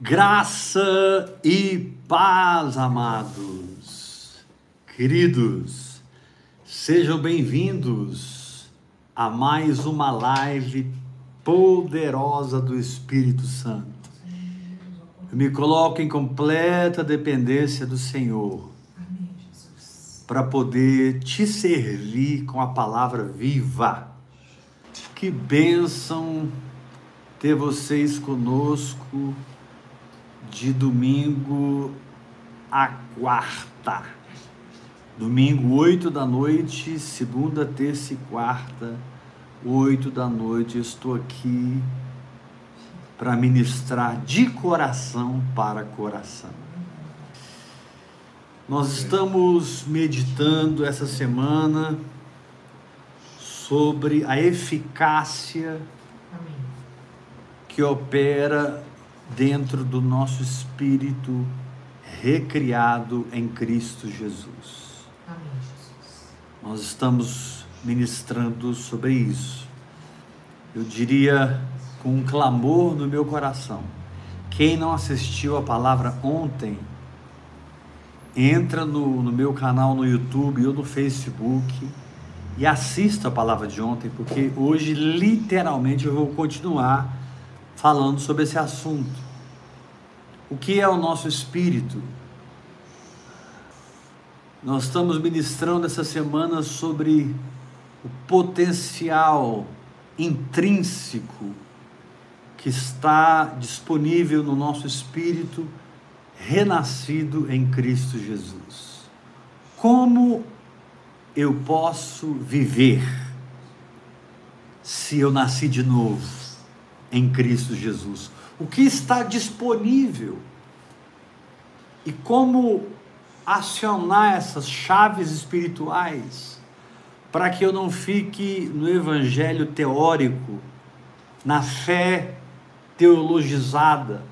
Graça e paz, amados, queridos, sejam bem-vindos a mais uma live poderosa do Espírito Santo. Eu me coloco em completa dependência do Senhor para poder te servir com a palavra viva. Que bênção ter vocês conosco de domingo a quarta. Domingo, 8 da noite, segunda, terça e quarta, 8 da noite, estou aqui para ministrar de coração para coração. Nós estamos meditando essa semana sobre a eficácia que opera dentro do nosso espírito recriado em Cristo Jesus. Amém, Jesus. Nós estamos ministrando sobre isso. Eu diria com um clamor no meu coração. Quem não assistiu a palavra ontem, entra no, no meu canal no YouTube ou no Facebook e assista a palavra de ontem, porque hoje literalmente eu vou continuar falando sobre esse assunto. O que é o nosso espírito? Nós estamos ministrando essa semana sobre o potencial intrínseco que está disponível no nosso espírito renascido em Cristo Jesus. Como eu posso viver se eu nasci de novo? Em Cristo Jesus. O que está disponível e como acionar essas chaves espirituais para que eu não fique no evangelho teórico, na fé teologizada.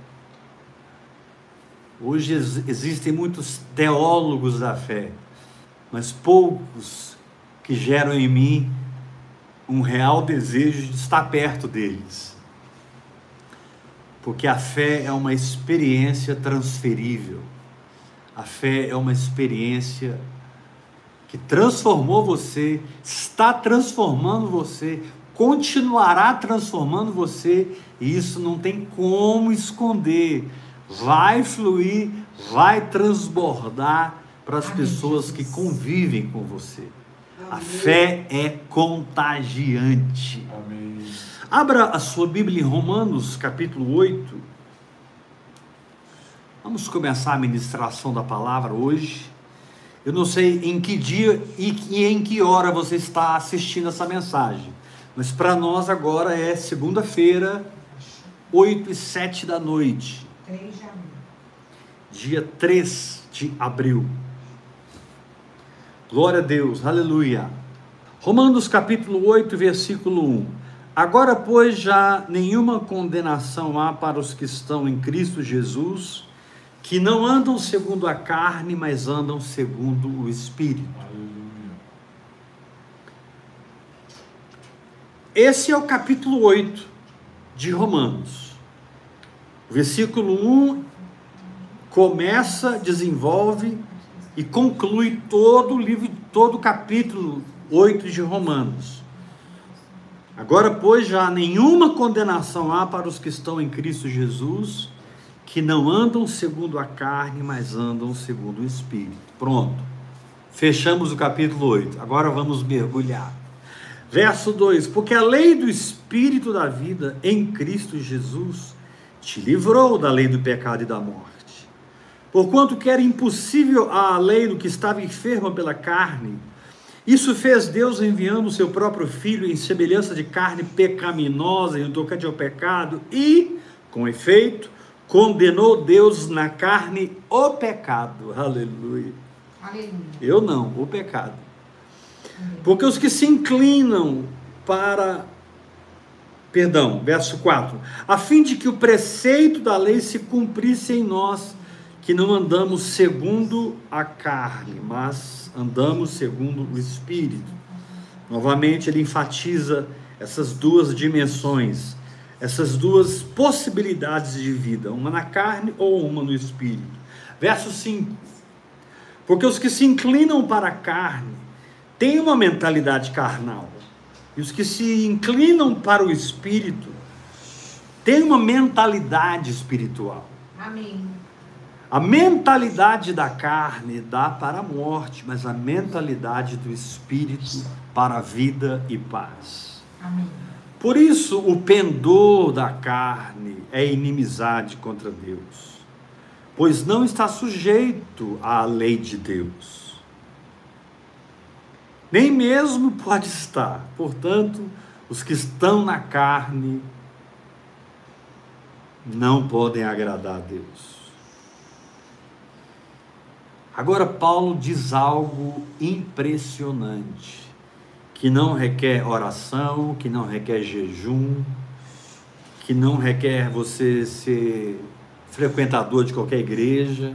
Hoje existem muitos teólogos da fé, mas poucos que geram em mim um real desejo de estar perto deles porque a fé é uma experiência transferível. A fé é uma experiência que transformou você, está transformando você, continuará transformando você, e isso não tem como esconder. Vai fluir, vai transbordar para as pessoas que convivem com você. A fé é contagiante. Amém. Abra a sua Bíblia em Romanos, capítulo 8. Vamos começar a ministração da palavra hoje. Eu não sei em que dia e em que hora você está assistindo essa mensagem, mas para nós agora é segunda-feira, 8 e 7 da noite. 3 de abril. Dia 3 de abril. Glória a Deus, aleluia. Romanos capítulo 8, versículo 1. Agora, pois, já nenhuma condenação há para os que estão em Cristo Jesus, que não andam segundo a carne, mas andam segundo o Espírito. Esse é o capítulo 8 de Romanos. O versículo 1 começa, desenvolve e conclui todo o livro, todo o capítulo 8 de Romanos. Agora, pois, já nenhuma condenação há para os que estão em Cristo Jesus, que não andam segundo a carne, mas andam segundo o Espírito. Pronto. Fechamos o capítulo 8. Agora vamos mergulhar. Verso 2: Porque a lei do Espírito da vida em Cristo Jesus te livrou da lei do pecado e da morte. Porquanto que era impossível a lei do que estava enferma pela carne, isso fez Deus enviando o seu próprio filho em semelhança de carne pecaminosa em tocante ao pecado e, com efeito, condenou Deus na carne o pecado. Aleluia. Aleluia. Eu não, o pecado. Porque os que se inclinam para perdão, verso 4, a fim de que o preceito da lei se cumprisse em nós, que não andamos segundo a carne, mas andamos segundo o Espírito. Novamente, ele enfatiza essas duas dimensões. essas duas possibilidades de vida, uma na carne ou uma no espírito. Verso 5. Porque os que se inclinam para a carne têm uma mentalidade carnal, e os que se inclinam para o espírito têm uma mentalidade espiritual. Amém. A mentalidade da carne dá para a morte, mas a mentalidade do espírito para a vida e paz. Amém. Por isso, o pendor da carne é inimizade contra Deus, pois não está sujeito à lei de Deus. Nem mesmo pode estar. Portanto, os que estão na carne não podem agradar a Deus. Agora, Paulo diz algo impressionante, que não requer oração, que não requer jejum, que não requer você ser frequentador de qualquer igreja,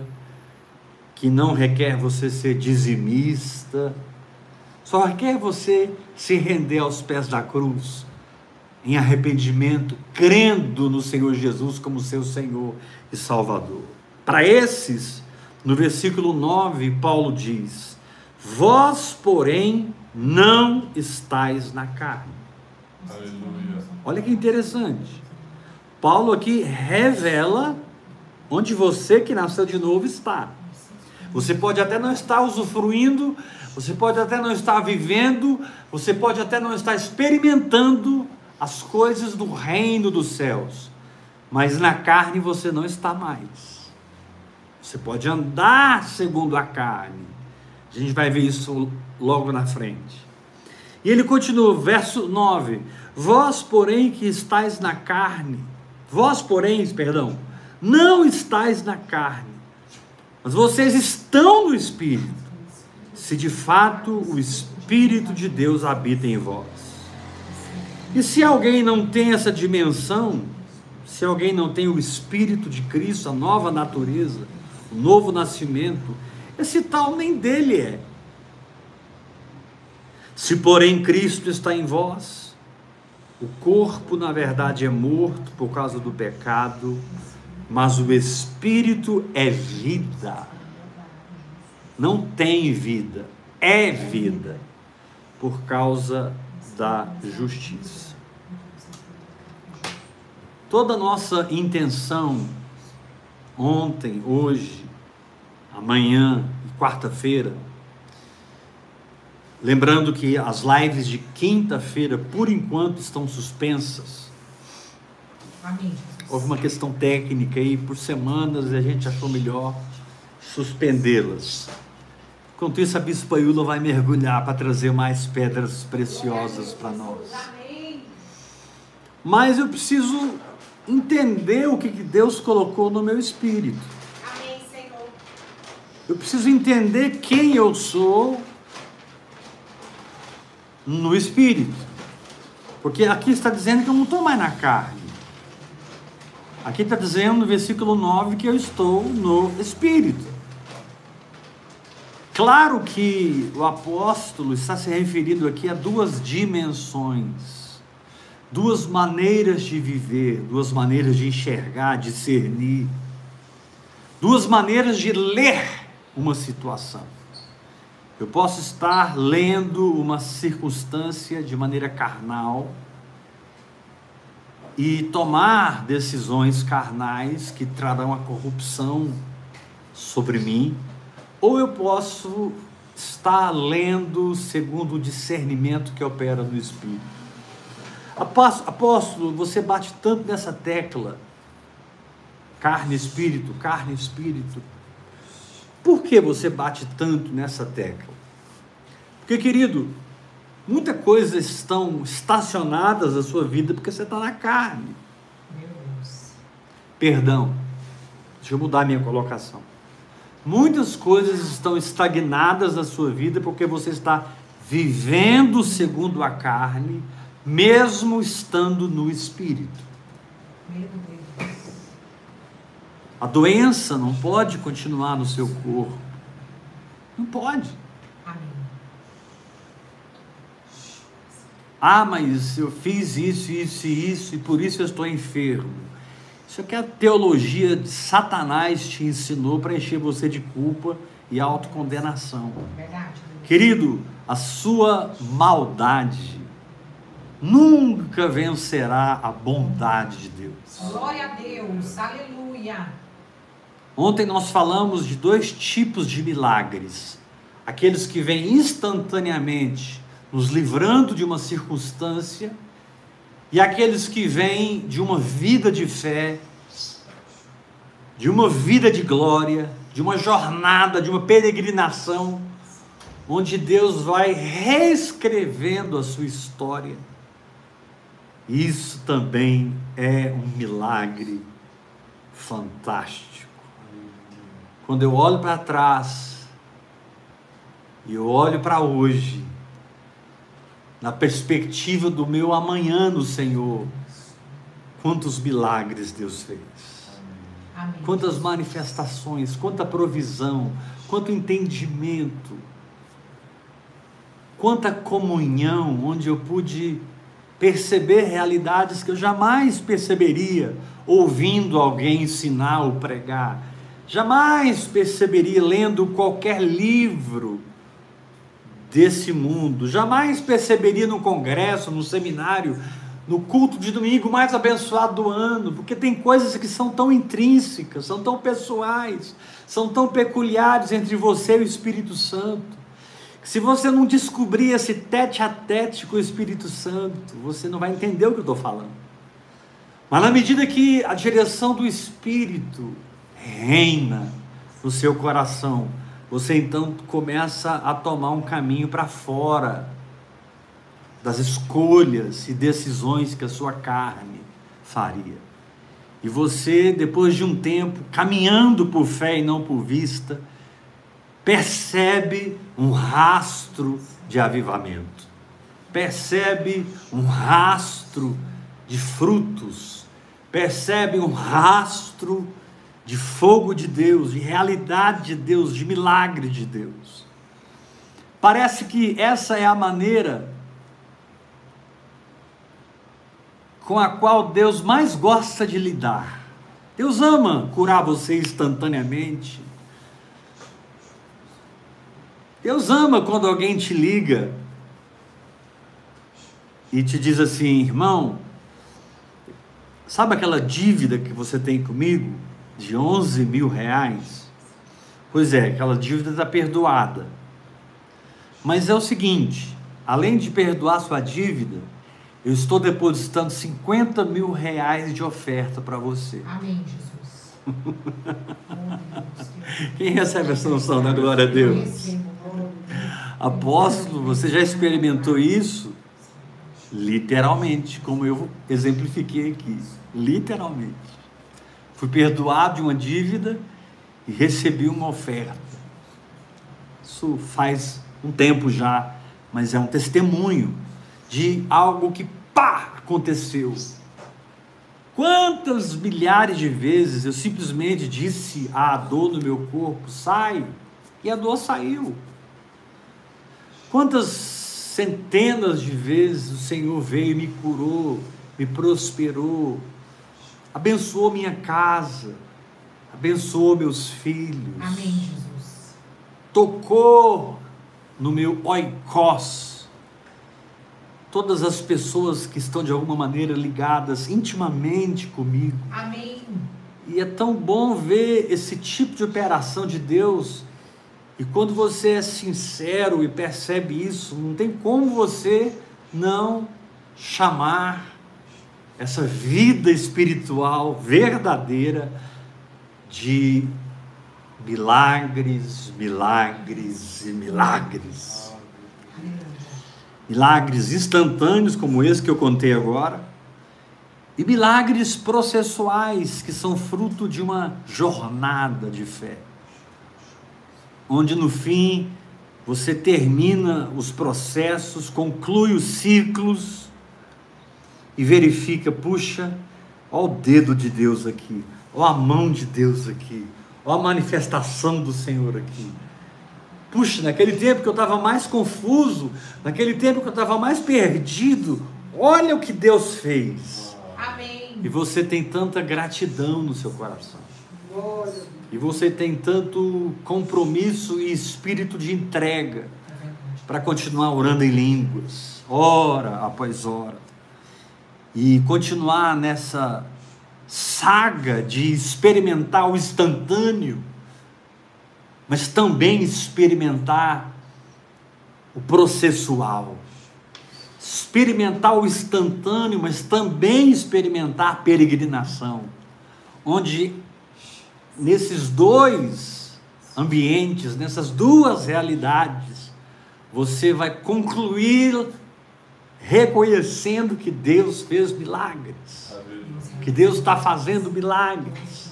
que não requer você ser dizimista, só requer você se render aos pés da cruz, em arrependimento, crendo no Senhor Jesus como seu Senhor e Salvador. Para esses, no versículo 9, Paulo diz: Vós, porém, não estáis na carne. Aleluia. Olha que interessante. Paulo aqui revela onde você que nasceu de novo está. Você pode até não estar usufruindo, você pode até não estar vivendo, você pode até não estar experimentando as coisas do reino dos céus, mas na carne você não está mais. Você pode andar segundo a carne. A gente vai ver isso logo na frente. E ele continua, verso 9: Vós, porém, que estáis na carne, vós, porém, perdão, não estáis na carne, mas vocês estão no Espírito, se de fato o Espírito de Deus habita em vós. E se alguém não tem essa dimensão, se alguém não tem o Espírito de Cristo, a nova natureza, o novo nascimento, esse tal nem dele é. Se, porém, Cristo está em vós, o corpo, na verdade, é morto por causa do pecado, mas o espírito é vida. Não tem vida, é vida, por causa da justiça. Toda nossa intenção ontem, hoje, amanhã e quarta-feira. Lembrando que as lives de quinta-feira, por enquanto, estão suspensas. Amém. Houve uma questão técnica aí por semanas e a gente achou melhor suspendê-las. Enquanto isso, a Bispa vai mergulhar para trazer mais pedras preciosas para nós. Amém. Mas eu preciso entender o que Deus colocou no meu espírito. Eu preciso entender quem eu sou no espírito. Porque aqui está dizendo que eu não estou mais na carne. Aqui está dizendo no versículo 9 que eu estou no espírito. Claro que o apóstolo está se referindo aqui a duas dimensões, duas maneiras de viver, duas maneiras de enxergar, discernir, duas maneiras de ler uma situação. Eu posso estar lendo uma circunstância de maneira carnal e tomar decisões carnais que trarão a corrupção sobre mim, ou eu posso estar lendo segundo o discernimento que opera no Espírito. Após- Apóstolo, você bate tanto nessa tecla, carne, espírito, carne, espírito. Por que você bate tanto nessa tecla? Porque, querido, muitas coisas estão estacionadas na sua vida porque você está na carne. Meu Deus. Perdão, deixa eu mudar minha colocação. Muitas coisas estão estagnadas na sua vida porque você está vivendo segundo a carne, mesmo estando no espírito. Meu Deus. A doença não pode continuar no seu corpo. Não pode. Amém. Ah, mas eu fiz isso, isso e isso, e por isso eu estou enfermo. Isso é que a teologia de Satanás te ensinou para encher você de culpa e autocondenação. Verdade. Querido, a sua maldade nunca vencerá a bondade de Deus. Glória a Deus. Aleluia. Ontem nós falamos de dois tipos de milagres: aqueles que vêm instantaneamente nos livrando de uma circunstância, e aqueles que vêm de uma vida de fé, de uma vida de glória, de uma jornada, de uma peregrinação, onde Deus vai reescrevendo a sua história. Isso também é um milagre fantástico. Quando eu olho para trás e eu olho para hoje, na perspectiva do meu amanhã no Senhor, quantos milagres Deus fez, Amém. quantas manifestações, quanta provisão, quanto entendimento, quanta comunhão, onde eu pude perceber realidades que eu jamais perceberia ouvindo alguém ensinar ou pregar, jamais perceberia lendo qualquer livro desse mundo. Jamais perceberia no congresso, no seminário, no culto de domingo mais abençoado do ano, porque tem coisas que são tão intrínsecas, são tão pessoais, são tão peculiares entre você e o Espírito Santo. que Se você não descobrir esse tete a tete com o Espírito Santo, você não vai entender o que eu estou falando. Mas na medida que a direção do Espírito reina no seu coração, você então começa a tomar um caminho para fora das escolhas e decisões que a sua carne faria. E você, depois de um tempo caminhando por fé e não por vista, percebe um rastro de avivamento, percebe um rastro de frutos, percebe um rastro de fogo de Deus, de realidade de Deus, de milagre de Deus. Parece que essa é a maneira com a qual Deus mais gosta de lidar. Deus ama curar você instantaneamente. Deus ama quando alguém te liga e te diz assim, irmão, sabe aquela dívida que você tem comigo? De 11 mil reais, pois é, aquela dívida está perdoada. Mas é o seguinte: além de perdoar sua dívida, eu estou depositando 50 mil reais de oferta para você. Amém, Jesus. Quem recebe essa unção da? Recebo, glória a Deus. Apóstolo, você já experimentou isso? Literalmente, como eu exemplifiquei aqui. Literalmente. Fui perdoado de uma dívida e recebi uma oferta. Isso faz um tempo já, mas é um testemunho de algo que pá aconteceu. Quantas milhares de vezes eu simplesmente disse à dor no meu corpo, sai, e a dor saiu. Quantas centenas de vezes o Senhor veio e me curou, me prosperou, abençoou minha casa, abençoou meus filhos, Amém, Jesus. tocou no meu oikos, todas as pessoas que estão de alguma maneira ligadas intimamente comigo. Amém. E é tão bom ver esse tipo de operação de Deus. E quando você é sincero e percebe isso, não tem como você não chamar essa vida espiritual verdadeira de milagres, milagres e milagres. Milagres instantâneos, como esse que eu contei agora, e milagres processuais, que são fruto de uma jornada de fé, onde no fim você termina os processos, conclui os ciclos e verifica, puxa, ó o dedo de Deus aqui, ó a mão de Deus aqui, ó a manifestação do Senhor aqui. Puxa, naquele tempo que eu estava mais confuso, naquele tempo que eu estava mais perdido, olha o que Deus fez. Amém. E você tem tanta gratidão no seu coração. Glória. E você tem tanto compromisso e espírito de entrega É para continuar orando em línguas, hora após hora. E continuar nessa saga de experimentar o instantâneo, mas também experimentar o processual. Experimentar o instantâneo, mas também experimentar a peregrinação, onde nesses dois ambientes, nessas duas realidades, você vai concluir reconhecendo que Deus fez milagres, que Deus está fazendo milagres,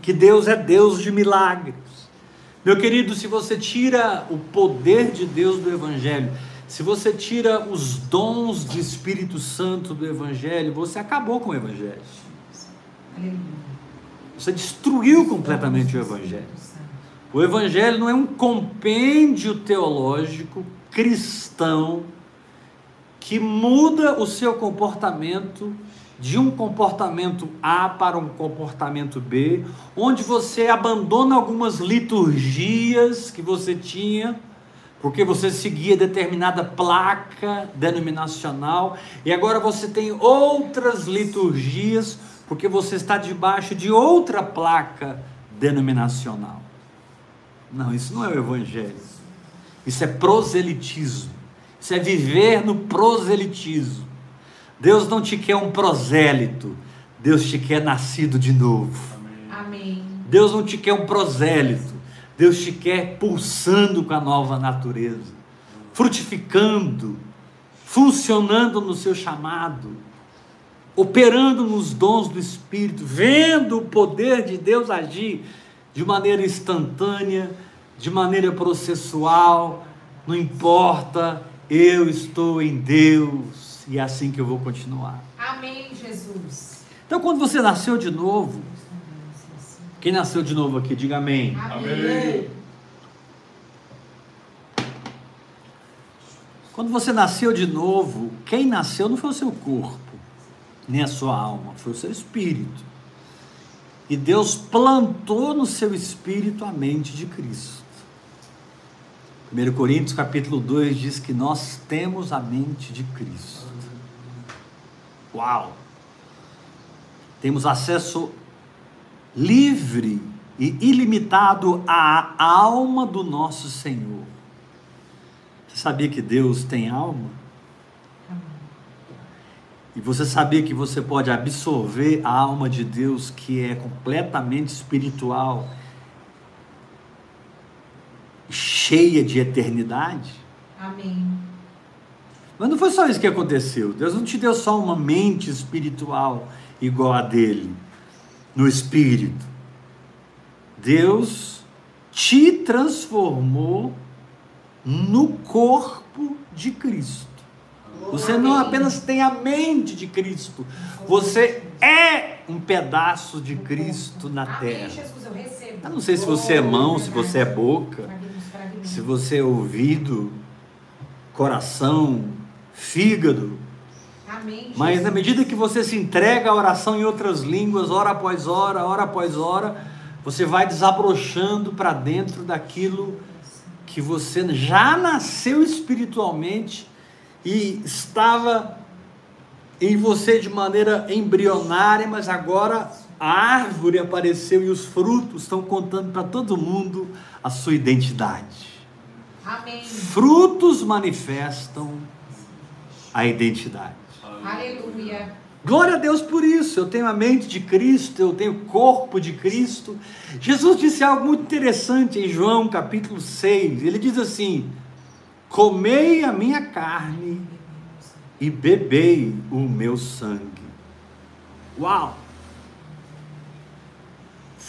que Deus é Deus de milagres. Meu querido, se você tira o poder de Deus do Evangelho, se você tira os dons de Espírito Santo do Evangelho, você acabou com o Evangelho. Você destruiu completamente o Evangelho. O Evangelho não é um compêndio teológico cristão que muda o seu comportamento de um comportamento A para um comportamento B, onde você abandona algumas liturgias que você tinha, porque você seguia determinada placa denominacional, e agora você tem outras liturgias, porque você está debaixo de outra placa denominacional. Não, isso não é o Evangelho. Isso é proselitismo. Isso é viver no proselitismo. Deus não te quer um prosélito. Deus te quer nascido de novo. Amém. Deus não te quer um prosélito. Deus te quer pulsando com a nova natureza, frutificando, funcionando no seu chamado, operando nos dons do Espírito, vendo o poder de Deus agir de maneira instantânea, de maneira processual, não importa, eu estou em Deus e é assim que eu vou continuar. Amém, Jesus. Então, quando você nasceu de novo, quem nasceu de novo aqui, diga amém. Amém. Quando você nasceu de novo, quem nasceu não foi o seu corpo, nem a sua alma, foi o seu espírito. E Deus plantou no seu espírito a mente de Cristo. 1 Coríntios capítulo 2 diz que nós temos a mente de Cristo. Uau! Temos acesso livre e ilimitado à alma do nosso Senhor. Você sabia que Deus tem alma? E você sabia que você pode absorver a alma de Deus que é completamente espiritual, cheia de eternidade? Amém. Mas não foi só isso que aconteceu. Deus não te deu só uma mente espiritual igual a dele, no espírito. Deus te transformou no corpo de Cristo. Você não apenas tem a mente de Cristo, você é um pedaço de Cristo na terra. Eu não sei se você é mão, se você é boca. Se você é ouvido, coração, fígado, Amém, mas na medida que você se entrega à oração em outras línguas, hora após hora, hora após hora, você vai desabrochando para dentro daquilo que você já nasceu espiritualmente e estava em você de maneira embrionária, mas agora a árvore apareceu e os frutos estão contando para todo mundo a sua identidade. Amém. Frutos manifestam a identidade. Aleluia. Glória a Deus por isso. Eu tenho a mente de Cristo, eu tenho o corpo de Cristo. Jesus disse algo muito interessante em João capítulo 6. Ele diz assim: Comei a minha carne e bebei o meu sangue. Uau!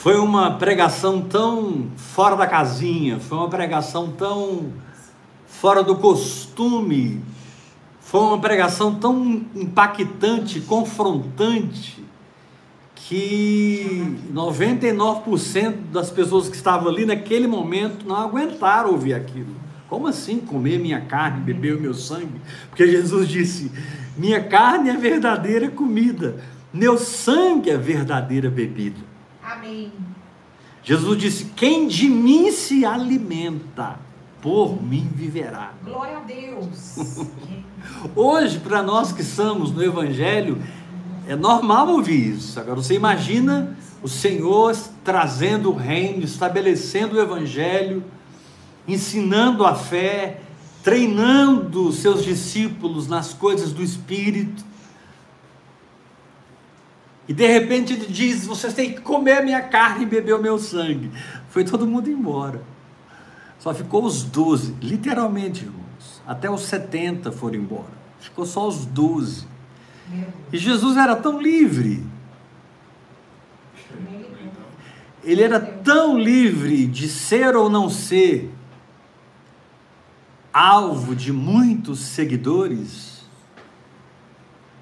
Foi uma pregação tão fora da casinha, foi uma pregação tão fora do costume, foi uma pregação tão impactante, confrontante, que 99% das pessoas que estavam ali naquele momento não aguentaram ouvir aquilo. Como assim comer minha carne, beber o meu sangue? Porque Jesus disse: Minha carne é verdadeira comida, meu sangue é verdadeira bebida. Amém. Jesus disse: Quem de mim se alimenta, por mim viverá. Glória a Deus. Hoje, para nós que estamos no Evangelho, é normal ouvir isso. Agora, você imagina o Senhor trazendo o reino, estabelecendo o Evangelho, ensinando a fé, treinando seus discípulos nas coisas do Espírito. E de repente ele diz: Vocês têm que comer a minha carne e beber o meu sangue. Foi todo mundo embora. Só ficou os doze, literalmente, irmãos. Até os 70 foram embora. Ficou só os doze. E Jesus era tão livre. Ele era tão livre de ser ou não ser alvo de muitos seguidores.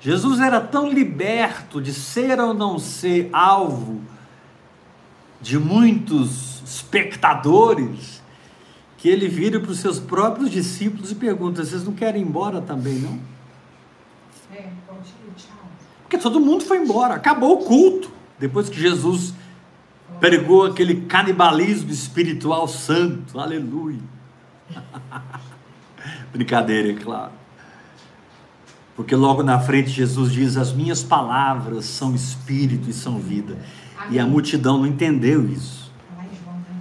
Jesus era tão liberto de ser ou não ser alvo de muitos espectadores que ele vira para os seus próprios discípulos e pergunta: vocês não querem ir embora também, não? É. Porque todo mundo foi embora, acabou o culto. Depois que Jesus pregou aquele canibalismo espiritual santo, aleluia. Brincadeira, é claro. Porque logo na frente Jesus diz: As minhas palavras são espírito e são vida. E a multidão não entendeu isso. João, né?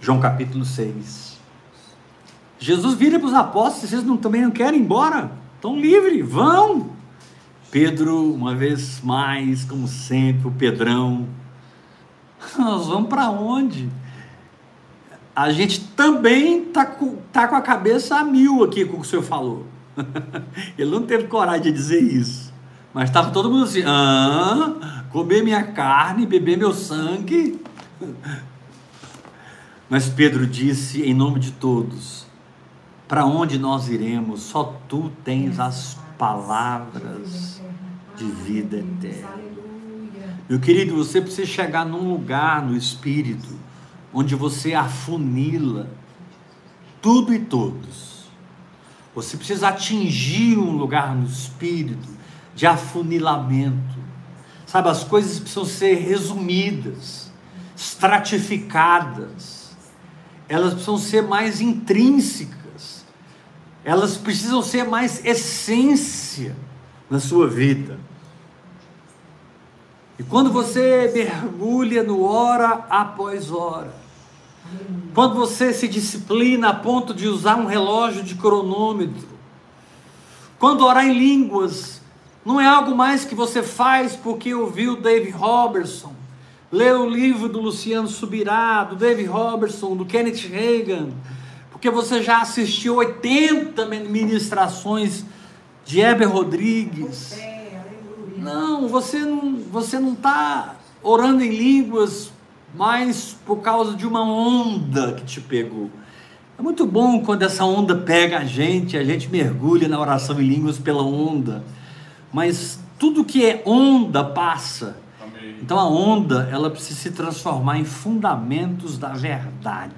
João capítulo 6. Jesus vira para os apóstolos: Vocês não, também não querem ir embora? Estão livres, vão. Pedro, uma vez mais, como sempre, o Pedrão. Nós vamos para onde? A gente também está com, tá com a cabeça a mil aqui com o que o senhor falou. Ele não teve coragem de dizer isso. Mas estava todo mundo assim: ah, comer minha carne, beber meu sangue. Mas Pedro disse em nome de todos: Para onde nós iremos? Só tu tens as palavras de vida eterna. Meu querido, você precisa chegar num lugar no espírito onde você afunila tudo e todos. Você precisa atingir um lugar no espírito de afunilamento. Sabe, as coisas precisam ser resumidas, estratificadas. Elas precisam ser mais intrínsecas. Elas precisam ser mais essência na sua vida. E quando você mergulha no hora após hora, quando você se disciplina a ponto de usar um relógio de cronômetro, quando orar em línguas não é algo mais que você faz porque ouviu Dave Robertson, leu o livro do Luciano Subirá, do Dave Robertson, do Kenneth Reagan, porque você já assistiu 80 ministrações de Heber Rodrigues. Aleluia. Não, você não você não está orando em línguas mais por causa de uma onda que te pegou. É muito bom quando essa onda pega a gente, a gente mergulha na oração em línguas pela onda. Mas tudo que é onda passa. Amém. Então a onda, ela precisa se transformar em fundamentos da verdade,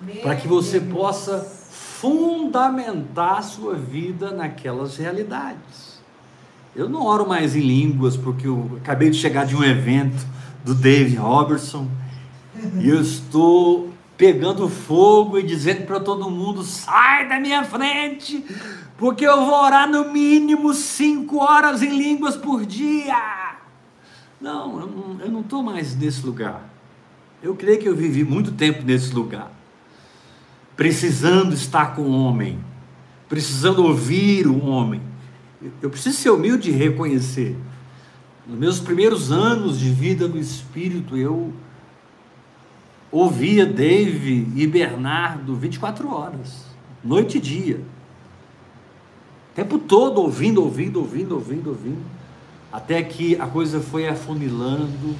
Deus. para que você possa fundamentar a sua vida naquelas realidades. Eu não oro mais em línguas porque eu acabei de chegar de um evento do Dave Robertson e eu estou pegando fogo e dizendo para todo mundo: sai da minha frente, porque eu vou orar no mínimo cinco horas em línguas por dia. Não, eu não- estou mais nesse lugar. Eu creio que eu vivi muito tempo nesse lugar, precisando estar com o homem, precisando ouvir o homem. Eu preciso ser humilde e reconhecer. Nos meus primeiros anos de vida no Espírito, eu ouvia Dave e Bernardo 24 horas, noite e dia. O tempo todo ouvindo, ouvindo, ouvindo, ouvindo, ouvindo. Até que a coisa foi afunilando,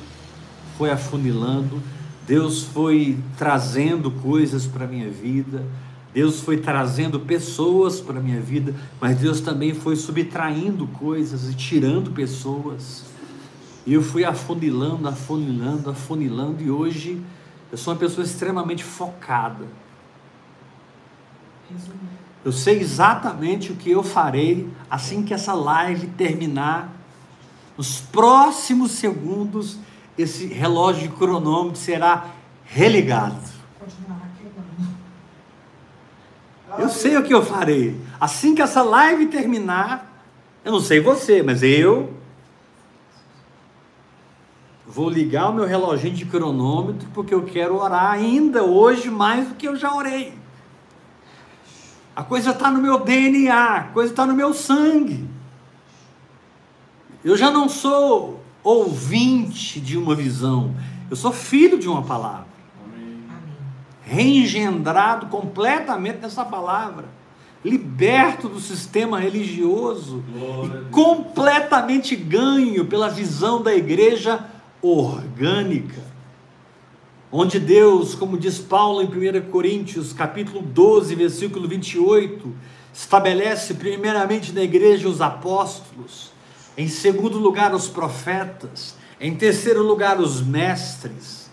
foi afunilando. Deus foi trazendo coisas para a minha vida. Deus foi trazendo pessoas para a minha vida, mas Deus também foi subtraindo coisas e tirando pessoas. E eu fui afunilando, afunilando, afunilando, e hoje eu sou uma pessoa extremamente focada. Eu sei exatamente o que eu farei assim que essa live terminar. Nos próximos segundos, esse relógio de cronômetro será religado. Eu sei o que eu farei. Assim que essa live terminar, eu não sei você, mas eu vou ligar o meu reloginho de cronômetro porque eu quero orar ainda hoje mais do que eu já orei. A coisa está no meu DNA, a coisa está no meu sangue. Eu já não sou ouvinte de uma visão, eu sou filho de uma palavra Amém. Reengendrado completamente nessa palavra, liberto do sistema religioso Glória e completamente ganho pela visão da igreja orgânica. Onde Deus, como diz Paulo em 1 Coríntios, capítulo 12, versículo 28, estabelece primeiramente na igreja os apóstolos, em segundo lugar os profetas, em terceiro lugar os mestres,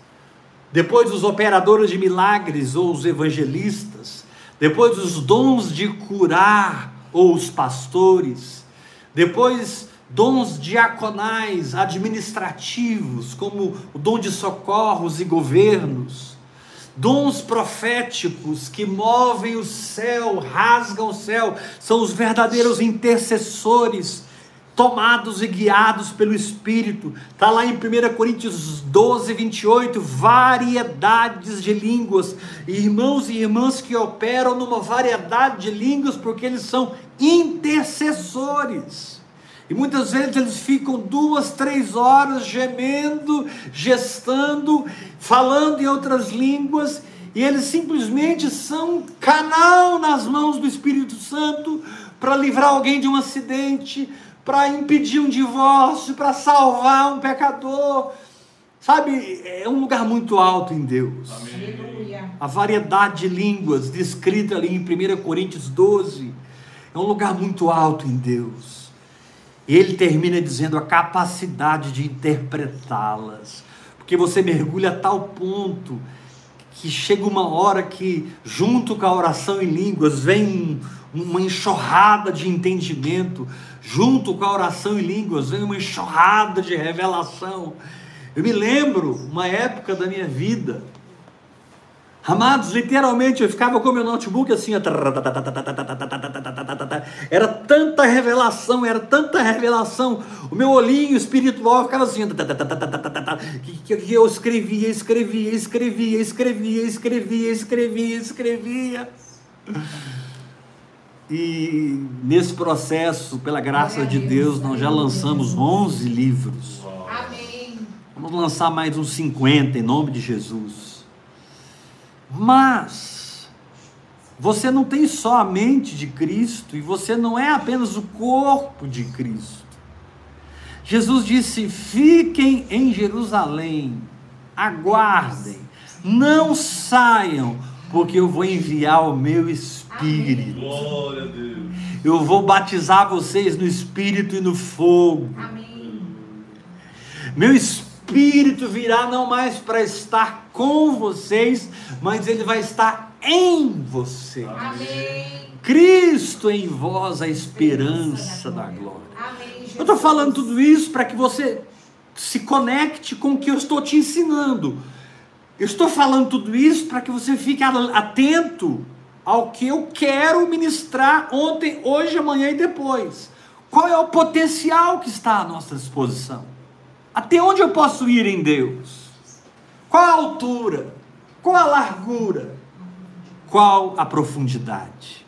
depois os operadores de milagres ou os evangelistas, depois os dons de curar ou os pastores, depois dons diaconais, administrativos, como o dom de socorros e governos, dons proféticos que movem o céu, rasgam o céu, são os verdadeiros intercessores tomados e guiados pelo Espírito. Está lá em 1 Coríntios 12, 28, variedades de línguas. Irmãos e irmãs que operam numa variedade de línguas porque eles são intercessores. E muitas vezes eles ficam duas, três horas gemendo, gestando, falando em outras línguas, e eles simplesmente são um canal nas mãos do Espírito Santo para livrar alguém de um acidente, para impedir um divórcio, para salvar um pecador. Sabe, é um lugar muito alto em Deus. Aleluia. A variedade de línguas descrita ali em 1 Coríntios 12 é um lugar muito alto em Deus. E ele termina dizendo a capacidade de interpretá-las. Porque você mergulha a tal ponto que chega uma hora que, junto com a oração em línguas, vem um- uma enxurrada de entendimento, junto com a oração em línguas, vem uma enxurrada de revelação. Eu me lembro uma época da minha vida, Amados, literalmente eu ficava com meu notebook assim, era tanta revelação, era tanta revelação, o meu olhinho espiritual ficava assim, que eu escrevia, escrevia, escrevia, escrevia, escrevia, escrevia, escrevia. E nesse processo, pela graça de Deus, nós já lançamos 11 livros. Amém. Vamos lançar mais uns 50 em nome de Jesus. Mas você não tem só a mente de Cristo e você não é apenas o corpo de Cristo. Jesus disse: fiquem em Jerusalém, aguardem, não saiam, porque eu vou enviar o meu Espírito. Glória a Deus. Eu vou batizar vocês no Espírito e no fogo. Amém. Meu espírito virá não mais para estar com vocês, mas ele vai estar em você. Amém. Cristo em vós a esperança da glória. Amém. Eu estou falando tudo isso para que você se conecte com o que eu estou te ensinando. Eu estou falando tudo isso para que você fique atento ao que eu quero ministrar ontem, hoje, amanhã e depois. Qual é o potencial que está à nossa disposição? Até onde eu posso ir em Deus? Qual a altura? Qual a largura? Qual a profundidade?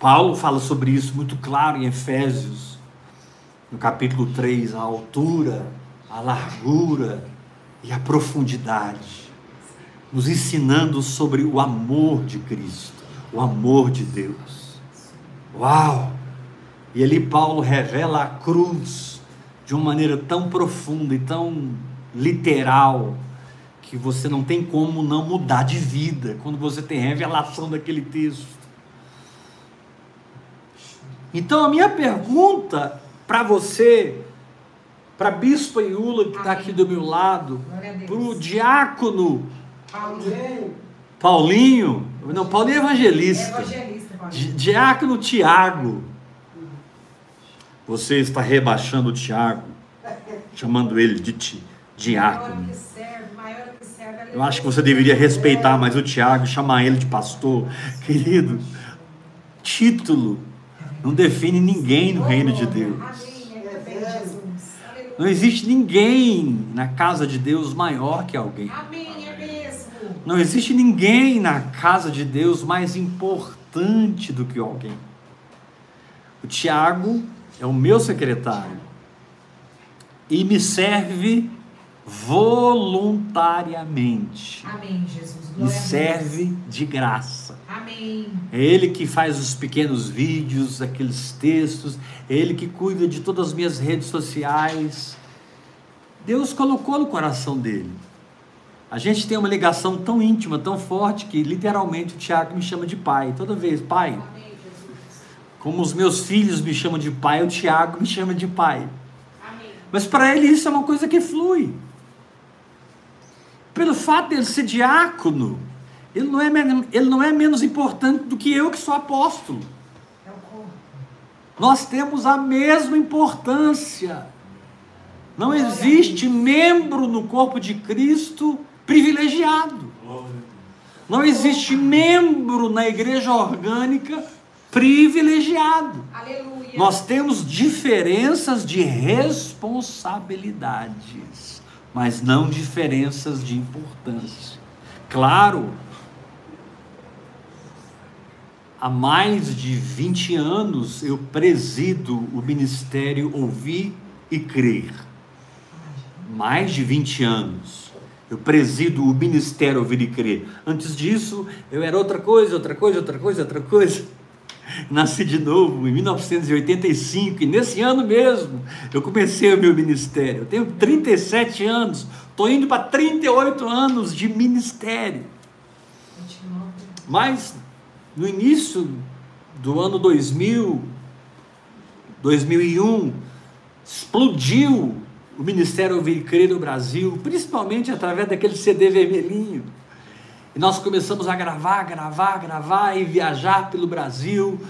Paulo fala sobre isso muito claro em Efésios, no capítulo 3, a altura, a largura e a profundidade, nos ensinando sobre o amor de Cristo, o amor de Deus. Uau! E ali Paulo revela a cruz de uma maneira tão profunda e tão literal que você não tem como não mudar de vida quando você tem revelação daquele texto. Então a minha pergunta para você, para a bispa Iula, que está aqui do meu lado, para o diácono Paulinho. Paulinho, não, Paulinho é evangelista, Evangelista, Paulinho. Di- diácono Tiago. Você está rebaixando o Tiago, chamando ele de ti, diácono. Eu acho que você deveria respeitar mais o Tiago, chamar ele de pastor. Querido, título não define ninguém no reino de Deus. Não existe ninguém na casa de Deus maior que alguém. Amém, é mesmo. Não existe ninguém na casa de Deus mais importante do que alguém. O Tiago é o meu secretário e me serve voluntariamente. Amém, Jesus. Glória Deus. serve de graça. Amém. É ele que faz os pequenos vídeos, aqueles textos, é ele que cuida de todas as minhas redes sociais. Deus colocou no coração dele. A gente tem uma ligação tão íntima, tão forte, que literalmente o Tiago me chama de pai. Toda vez, pai. Amém. Como os meus filhos me chamam de pai, o Tiago me chama de pai. Amém. Mas para ele isso é uma coisa que flui. Pelo fato dele ser diácono, ele não é, ele não é menos importante do que eu que sou apóstolo. Nós temos a mesma importância. Não existe membro no corpo de Cristo privilegiado. Não existe membro na igreja orgânica privilegiado. Aleluia. Nós temos diferenças de responsabilidades, mas não diferenças de importância. Claro, há mais de 20 anos eu presido o ministério Ouvir e Crer. Mais de 20 anos. Eu presido o ministério Ouvir e Crer. Antes disso, eu era outra coisa, outra coisa, outra coisa, outra coisa. Nasci de novo em 1985 e nesse ano mesmo eu comecei o meu ministério. Eu tenho 37 anos, estou indo para 38 anos de ministério. 29. Mas no início do ano 2000, 2001, explodiu o Ministério Ouvir Crer no Brasil, principalmente através daquele CD vermelhinho. E nós começamos a gravar, gravar, gravar e viajar pelo Brasil,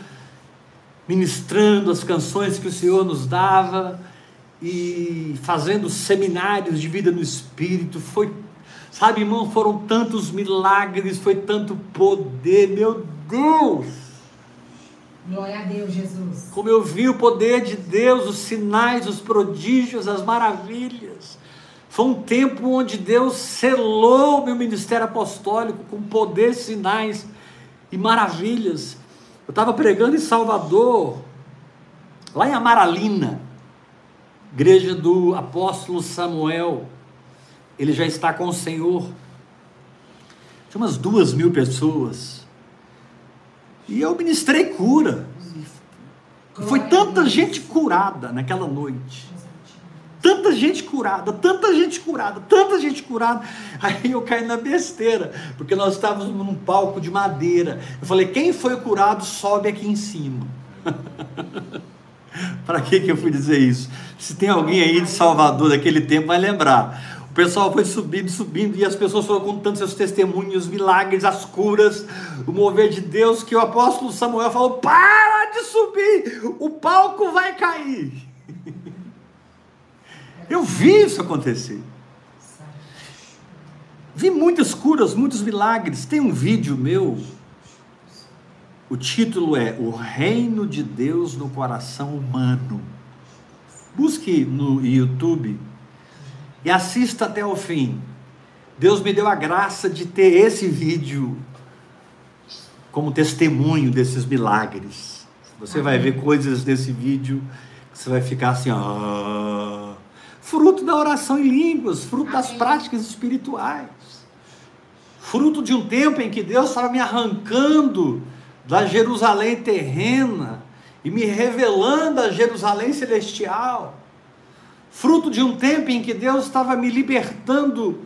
ministrando as canções que o Senhor nos dava e fazendo seminários de vida no Espírito. Foi, sabe, irmão, foram tantos milagres, foi tanto poder, meu Deus! Glória a Deus, Jesus. Como eu vi o poder de Deus, os sinais, os prodígios, as maravilhas. Foi um tempo onde Deus selou o meu ministério apostólico com poder, sinais e maravilhas. Eu estava pregando em Salvador, lá em Amaralina, igreja do apóstolo Samuel. Ele já está com o Senhor. Tinha umas duas mil pessoas. E eu ministrei cura. Foi tanta gente curada naquela noite. Tanta gente curada, tanta gente curada, tanta gente curada. Aí eu caí na besteira, porque nós estávamos num palco de madeira. Eu falei: quem foi curado, sobe aqui em cima. Para que, que eu fui dizer isso? Se tem alguém aí de Salvador daquele tempo, vai lembrar. O pessoal foi subindo, subindo, e as pessoas foram contando seus testemunhos, os milagres, as curas, o mover de Deus, que o apóstolo Samuel falou: para de subir, o palco vai cair. Eu vi isso acontecer. Vi muitas curas, muitos milagres. Tem um vídeo meu. O título é O Reino de Deus no Coração Humano. Busque no YouTube e assista até o fim. Deus me deu a graça de ter esse vídeo como testemunho desses milagres. Você vai ver coisas nesse vídeo que você vai ficar assim, fruto da oração em línguas, fruto das práticas espirituais, fruto de um tempo em que Deus estava me arrancando da Jerusalém terrena e me revelando a Jerusalém celestial, fruto de um tempo em que Deus estava me libertando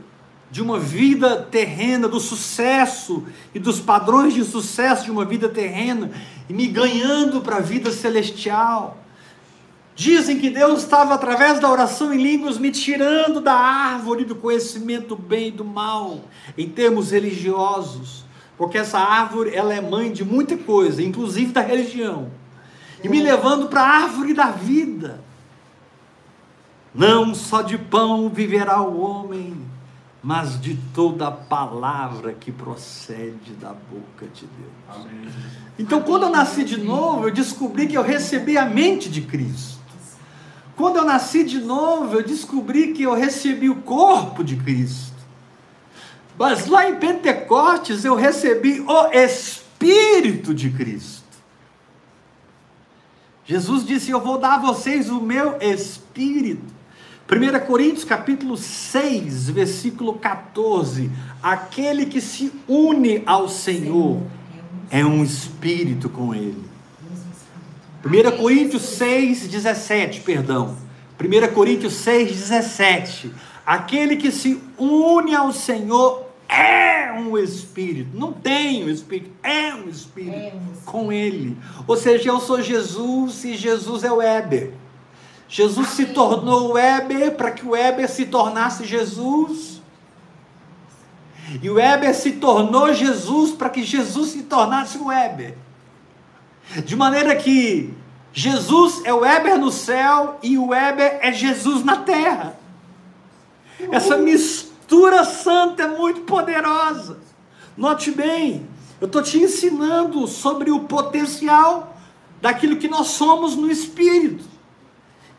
de uma vida terrena, do sucesso e dos padrões de sucesso de uma vida terrena e me ganhando para a vida celestial. Dizem que Deus estava, através da oração em línguas, me tirando da árvore do conhecimento do bem e do mal, em termos religiosos, porque essa árvore ela é mãe de muita coisa, inclusive da religião, e me levando para a árvore da vida. Não só de pão viverá o homem, mas de toda palavra que procede da boca de Deus. Amém. Então, quando eu nasci de novo, eu descobri que eu recebi a mente de Cristo. Quando eu nasci de novo, eu descobri que eu recebi o corpo de Cristo. Mas lá em Pentecostes, eu recebi o Espírito de Cristo. Jesus disse: Eu vou dar a vocês o meu Espírito. 1 Coríntios capítulo 6, versículo 14. Aquele que se une ao Senhor é um espírito com ele. 1 Coríntios 6, 17, perdão. 1 Coríntios 6, 17. Aquele que se une ao Senhor é um espírito. Não tem um espírito, é um espírito É um com ele. Ou seja, eu sou Jesus e Jesus é o Éber. Jesus se tornou o Éber para que o Éber se tornasse Jesus. E o Éber se tornou Jesus para que Jesus se tornasse o Éber. De maneira que Jesus é o Éber no céu e o Éber é Jesus na terra. Essa mistura santa é muito poderosa. Note bem, eu estou te ensinando sobre o potencial daquilo que nós somos no Espírito.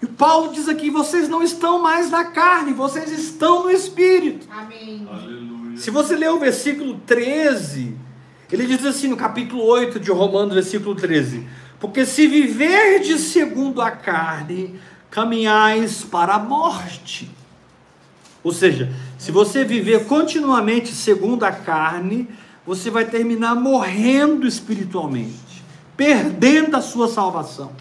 E Paulo diz aqui: vocês não estão mais na carne, vocês estão no Espírito. Amém. Aleluia. Se você ler o versículo 13, ele diz assim no capítulo 8 de Romanos, versículo 13: Porque se viverdes segundo a carne, caminhais para a morte. Ou seja, se você viver continuamente segundo a carne, você vai terminar morrendo espiritualmente, perdendo a sua salvação.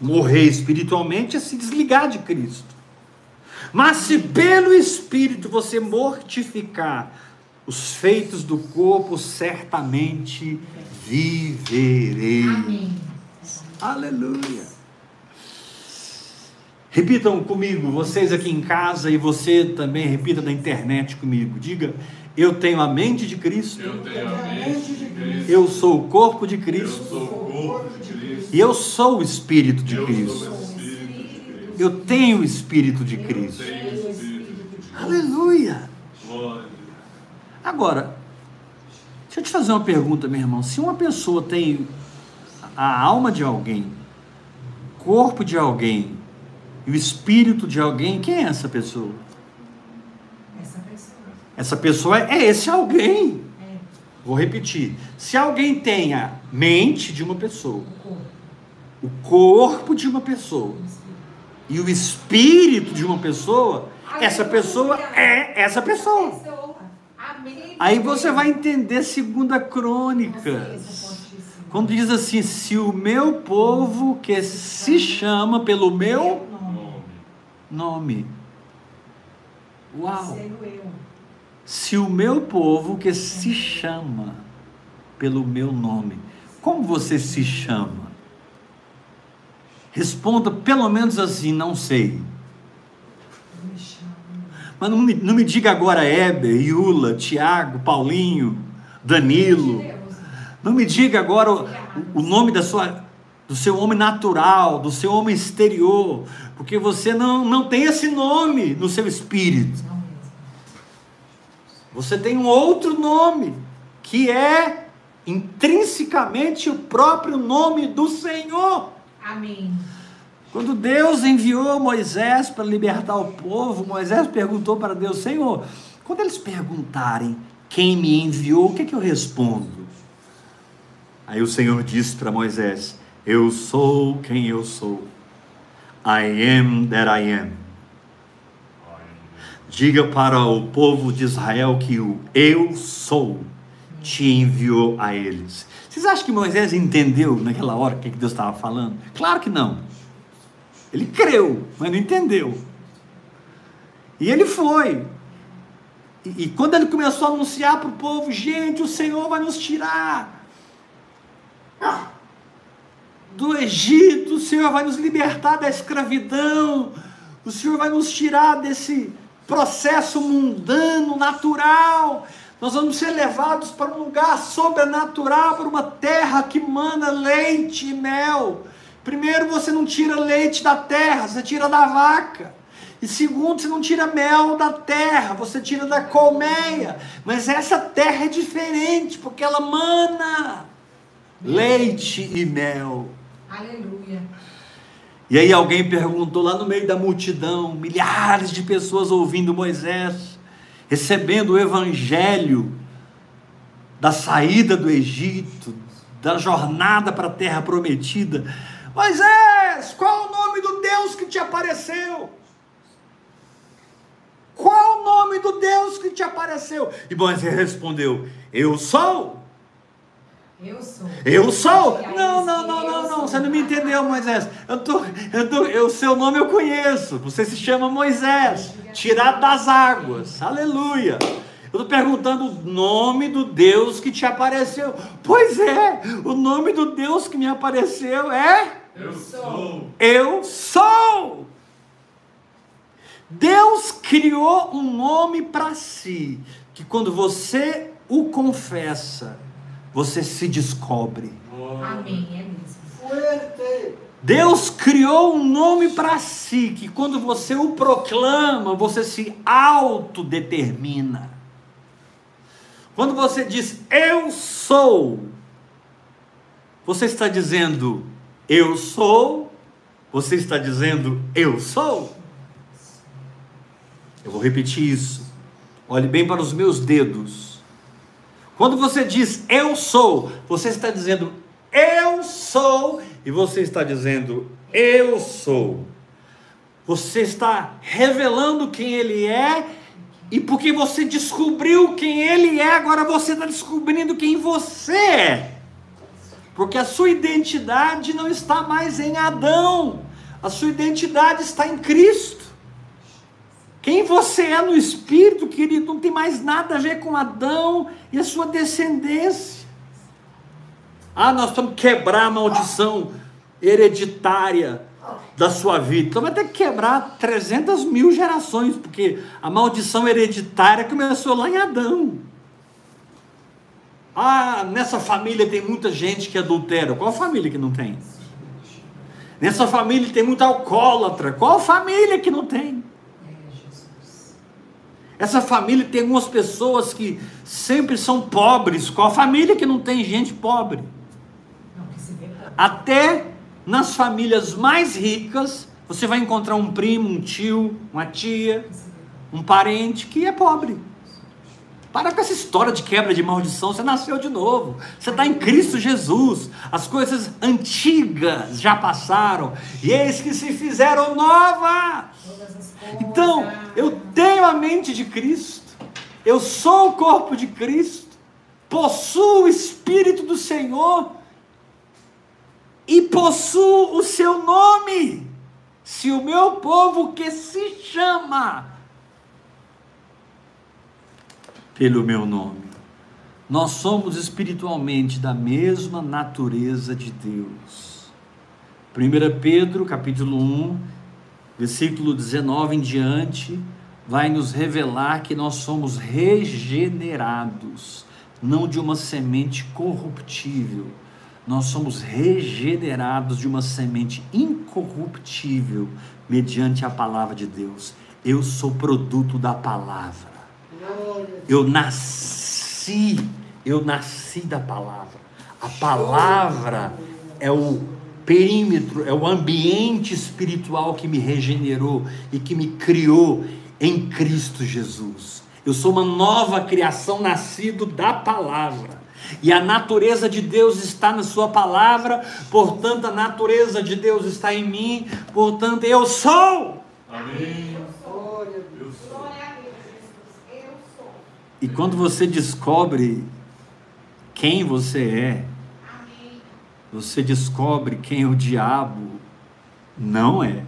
Morrer espiritualmente é se desligar de Cristo. Mas se pelo Espírito você mortificar os feitos do corpo, certamente viverei. Amém. Aleluia. Repitam comigo, vocês aqui em casa e você também repita na internet comigo. Diga: Eu tenho a mente de Cristo, Eu tenho a mente de Cristo. eu sou o corpo de Eu Cristo sou o corpo de Cristo. e eu sou o Espírito de Eu Cristo. sou o Espírito de Cristo. Eu tenho o Espírito de Cristo. Tenho o Espírito de Cristo. Aleluia. Glória. Agora, deixa eu te fazer uma pergunta, meu irmão. Se uma pessoa tem a alma de alguém, corpo de alguém e o espírito de alguém, quem é essa pessoa? Essa pessoa. Essa pessoa é esse alguém. É Vou repetir. Se alguém tem a mente de uma pessoa, o corpo. o corpo de uma pessoa o e o espírito de uma pessoa, essa pessoa é essa pessoa. Aí você vai entender segunda crônicas. é. Quando diz assim, se o meu povo que se chama pelo meu nome. Uau! Se o meu povo que se chama pelo meu nome. Como você se chama? Responda pelo menos assim, não sei. Mas não me, não me diga agora Heber, Iula, Tiago, Paulinho, Danilo. Não me diga agora o, o nome da sua, do seu homem natural, do seu homem exterior, porque você não, não tem esse nome no seu espírito. Você tem um outro nome, que é intrinsecamente o próprio nome do Senhor. Amém. Quando Deus enviou Moisés para libertar o povo, Moisés perguntou para Deus: Senhor, quando eles perguntarem quem me enviou, o que, é que eu respondo? Aí o Senhor disse para Moisés: Eu sou quem eu sou. I am that I am. Diga para o povo de Israel que o eu sou te enviou a eles. Vocês acham que Moisés entendeu naquela hora o que que Deus estava falando? Claro que não. Ele creu, mas não entendeu. E ele foi. E, e quando ele começou a anunciar para o povo: gente, o Senhor vai nos tirar. do Egito, o Senhor vai nos libertar da escravidão, o Senhor vai nos tirar desse processo mundano, natural. Nós vamos ser levados para um lugar sobrenatural, para uma terra que mana leite e mel. Primeiro, você não tira leite da terra, você tira da vaca. E segundo, você não tira mel da terra, você tira da colmeia. Mas essa terra é diferente, porque ela mana leite e mel. Aleluia. E aí alguém perguntou lá no meio da multidão, milhares de pessoas ouvindo Moisés, recebendo o evangelho da saída do Egito, da jornada para a terra prometida. Moisés, qual o nome do Deus que te apareceu? Qual o nome do Deus que te apareceu? E Moisés respondeu: Eu sou. Eu sou. Eu sou? Não, não, não, não, não. Você não me entendeu, Moisés. Eu tô, eu tô, eu, seu nome eu conheço. Você se chama Moisés, tirado das águas. Aleluia. Eu estou perguntando o nome do Deus que te apareceu. Pois é, o nome do Deus que me apareceu é Eu sou. Eu sou. Deus criou um nome para si, que quando você o confessa, você se descobre. Amém, é mesmo. Deus criou um nome para si, que quando você o proclama, você se autodetermina. Quando você diz eu sou, você está dizendo eu sou, você está dizendo eu sou. Eu vou repetir isso. Olhe bem para os meus dedos. Quando você diz eu sou, você está dizendo eu sou e você está dizendo eu sou. Você está revelando quem ele é e porque você descobriu quem ele é, agora você está descobrindo quem você é. Porque a sua identidade não está mais em Adão, a sua identidade está em Cristo. Quem você é no espírito, querido, não tem mais nada a ver com Adão e a sua descendência. Ah, nós vamos quebrar a maldição hereditária da sua vida. Então vai ter que quebrar 300 mil gerações, porque a maldição hereditária começou lá em Adão. Ah, nessa família tem muita gente que adultera. Qual família que não tem? Nessa família tem muito alcoólatra. Qual família que não tem? Essa família tem algumas pessoas que sempre são pobres. Qual família que não tem gente pobre? Até nas famílias mais ricas, você vai encontrar um primo, um tio, uma tia, um parente que é pobre. Para com essa história de quebra de maldição, você nasceu de novo. Você está em Cristo Jesus. As coisas antigas já passaram. E eis que se fizeram novas. Então, eu tenho a mente de Cristo, eu sou o corpo de Cristo, possuo o Espírito do Senhor e possuo o seu nome. Se o meu povo que se chama pelo meu nome, nós somos espiritualmente da mesma natureza de Deus. 1 Pedro, capítulo 1, versículo 19 em diante, vai nos revelar que nós somos regenerados, não de uma semente corruptível, nós somos regenerados de uma semente incorruptível, mediante a palavra de Deus. Eu sou produto da palavra. Eu nasci, eu nasci da palavra. A palavra é o perímetro, é o ambiente espiritual que me regenerou e que me criou em Cristo Jesus. Eu sou uma nova criação nascido da palavra. E a natureza de Deus está na sua palavra, portanto a natureza de Deus está em mim, portanto eu sou. Amém. Eu sou. Glória a Deus, Jesus. Eu sou. E quando você descobre quem você é, você descobre quem o diabo não é.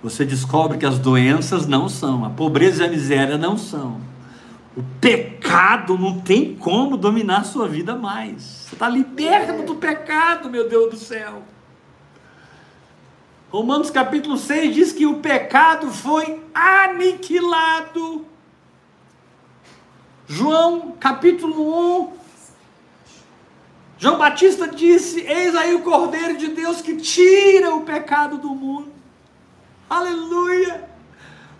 Você descobre que as doenças não são, a pobreza e a miséria não são. O pecado não tem como dominar a sua vida mais. Você está liberto do pecado, meu Deus do céu. Romanos capítulo 6 diz que o pecado foi aniquilado. João capítulo 1. João Batista disse: Eis aí o Cordeiro de Deus que tira o pecado do mundo. Aleluia!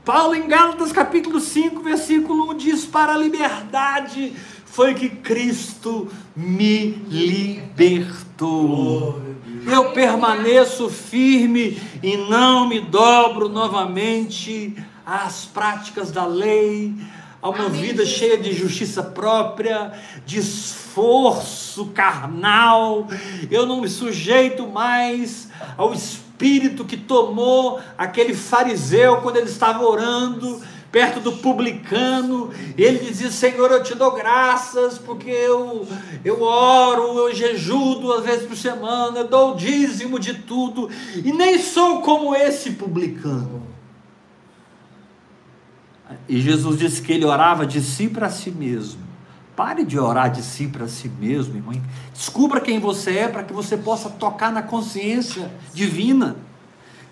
Paulo em Gálatas capítulo 5, versículo 1 diz: Para a liberdade foi que Cristo me libertou. Eu permaneço firme e não me dobro novamente às práticas da lei, a uma Amém, vida cheia de justiça própria, de esforço carnal. Eu não me sujeito mais ao espírito que tomou aquele fariseu quando ele estava orando perto do publicano, ele dizia: Senhor, eu te dou graças, porque eu, eu oro, eu jejuo duas vezes por semana, eu dou o dízimo de tudo, e nem sou como esse publicano. E Jesus disse que ele orava de si para si mesmo. Pare de orar de si para si mesmo, irmão. Descubra quem você é para que você possa tocar na consciência divina.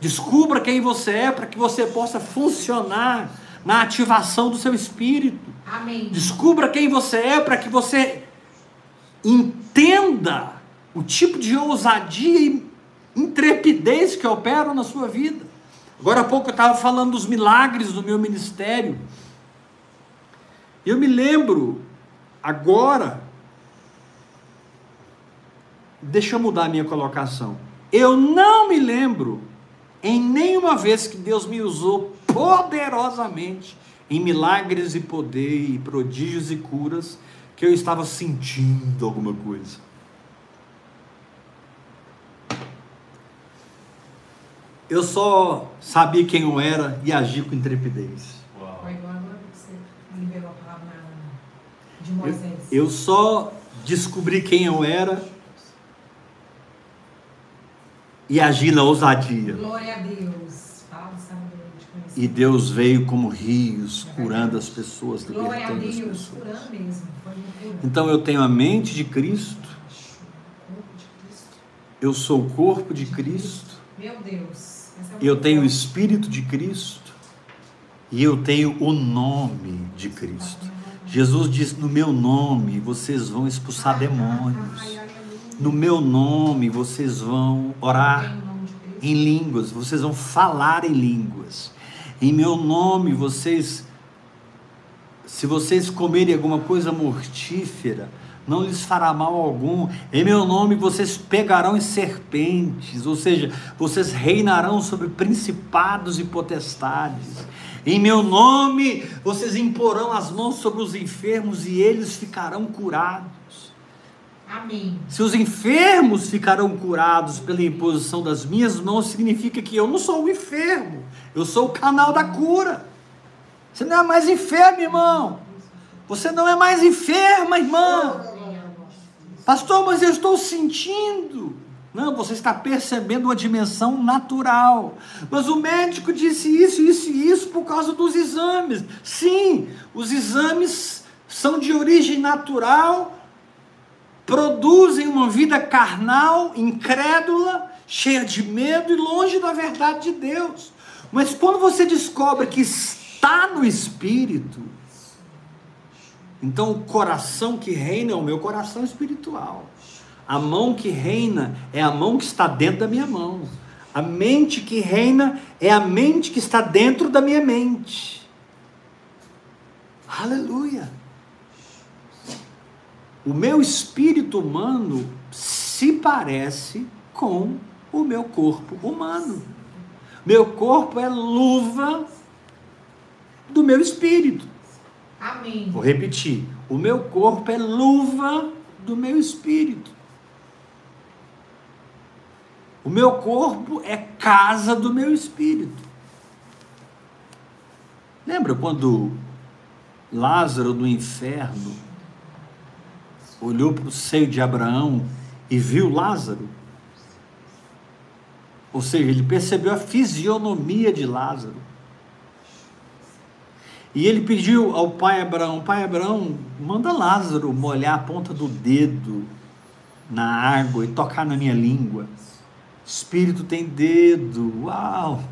Descubra quem você é para que você possa funcionar na ativação do seu espírito. Amém. Descubra quem você é para que você entenda o tipo de ousadia e intrepidez que operam na sua vida. Agora há pouco eu estava falando dos milagres do meu ministério. Eu me lembro, agora, deixa eu mudar a minha colocação. Eu não me lembro em nenhuma vez que Deus me usou poderosamente em milagres e poder e prodígios e curas que eu estava sentindo alguma coisa. Eu só sabia quem eu era e agi com intrepidez. Foi igual agora que você liberou a palavra de Moisés. Eu só descobri quem eu era e agi na ousadia. Glória a Deus. E Deus veio como rios, curando as pessoas, Glória a libertando as Deus. pessoas. Então eu tenho a mente de Cristo, Corpo de Cristo. eu sou o corpo de Cristo, Meu Deus. Eu tenho o. Espírito de Cristo e eu tenho o nome de Cristo. Jesus disse: No meu nome vocês vão expulsar demônios, no meu nome vocês vão orar. Em línguas, vocês vão falar em línguas. Em meu nome, vocês, se vocês comerem alguma coisa mortífera, não lhes fará mal algum. Em meu nome, vocês pegarão em serpentes, ou seja, vocês reinarão sobre principados e potestades. Em meu nome, vocês imporão as mãos sobre os enfermos e eles ficarão curados. Amém. Se os enfermos ficarão curados pela imposição das minhas mãos, significa que eu não sou o enfermo, eu sou o canal da cura. Você não é mais enfermo, irmão. Você não é mais enferma, irmã. Pastor, mas eu estou sentindo. Não, você está percebendo uma dimensão natural. Mas o médico disse isso, isso e isso por causa dos exames. Sim, os exames são de origem natural, produzem uma vida carnal, incrédula, cheia de medo e longe da verdade de Deus. Mas quando você descobre que está no Espírito, então o coração que reina é o meu coração espiritual. A mão que reina é a mão que está dentro da minha mão. A mente que reina é a mente que está dentro da minha mente. Aleluia. O meu espírito humano se parece com o meu corpo humano. Meu corpo é luva do meu espírito. Amém. Vou repetir. O meu corpo é luva do meu espírito. O meu corpo é casa do meu espírito. Lembra quando Lázaro no inferno olhou para o seio de Abraão e viu Lázaro? Ou seja, ele percebeu a fisionomia de Lázaro. E ele pediu ao pai Abraão: Pai Abraão, manda Lázaro molhar a ponta do dedo na água e tocar na minha língua. Espírito tem dedo, uau!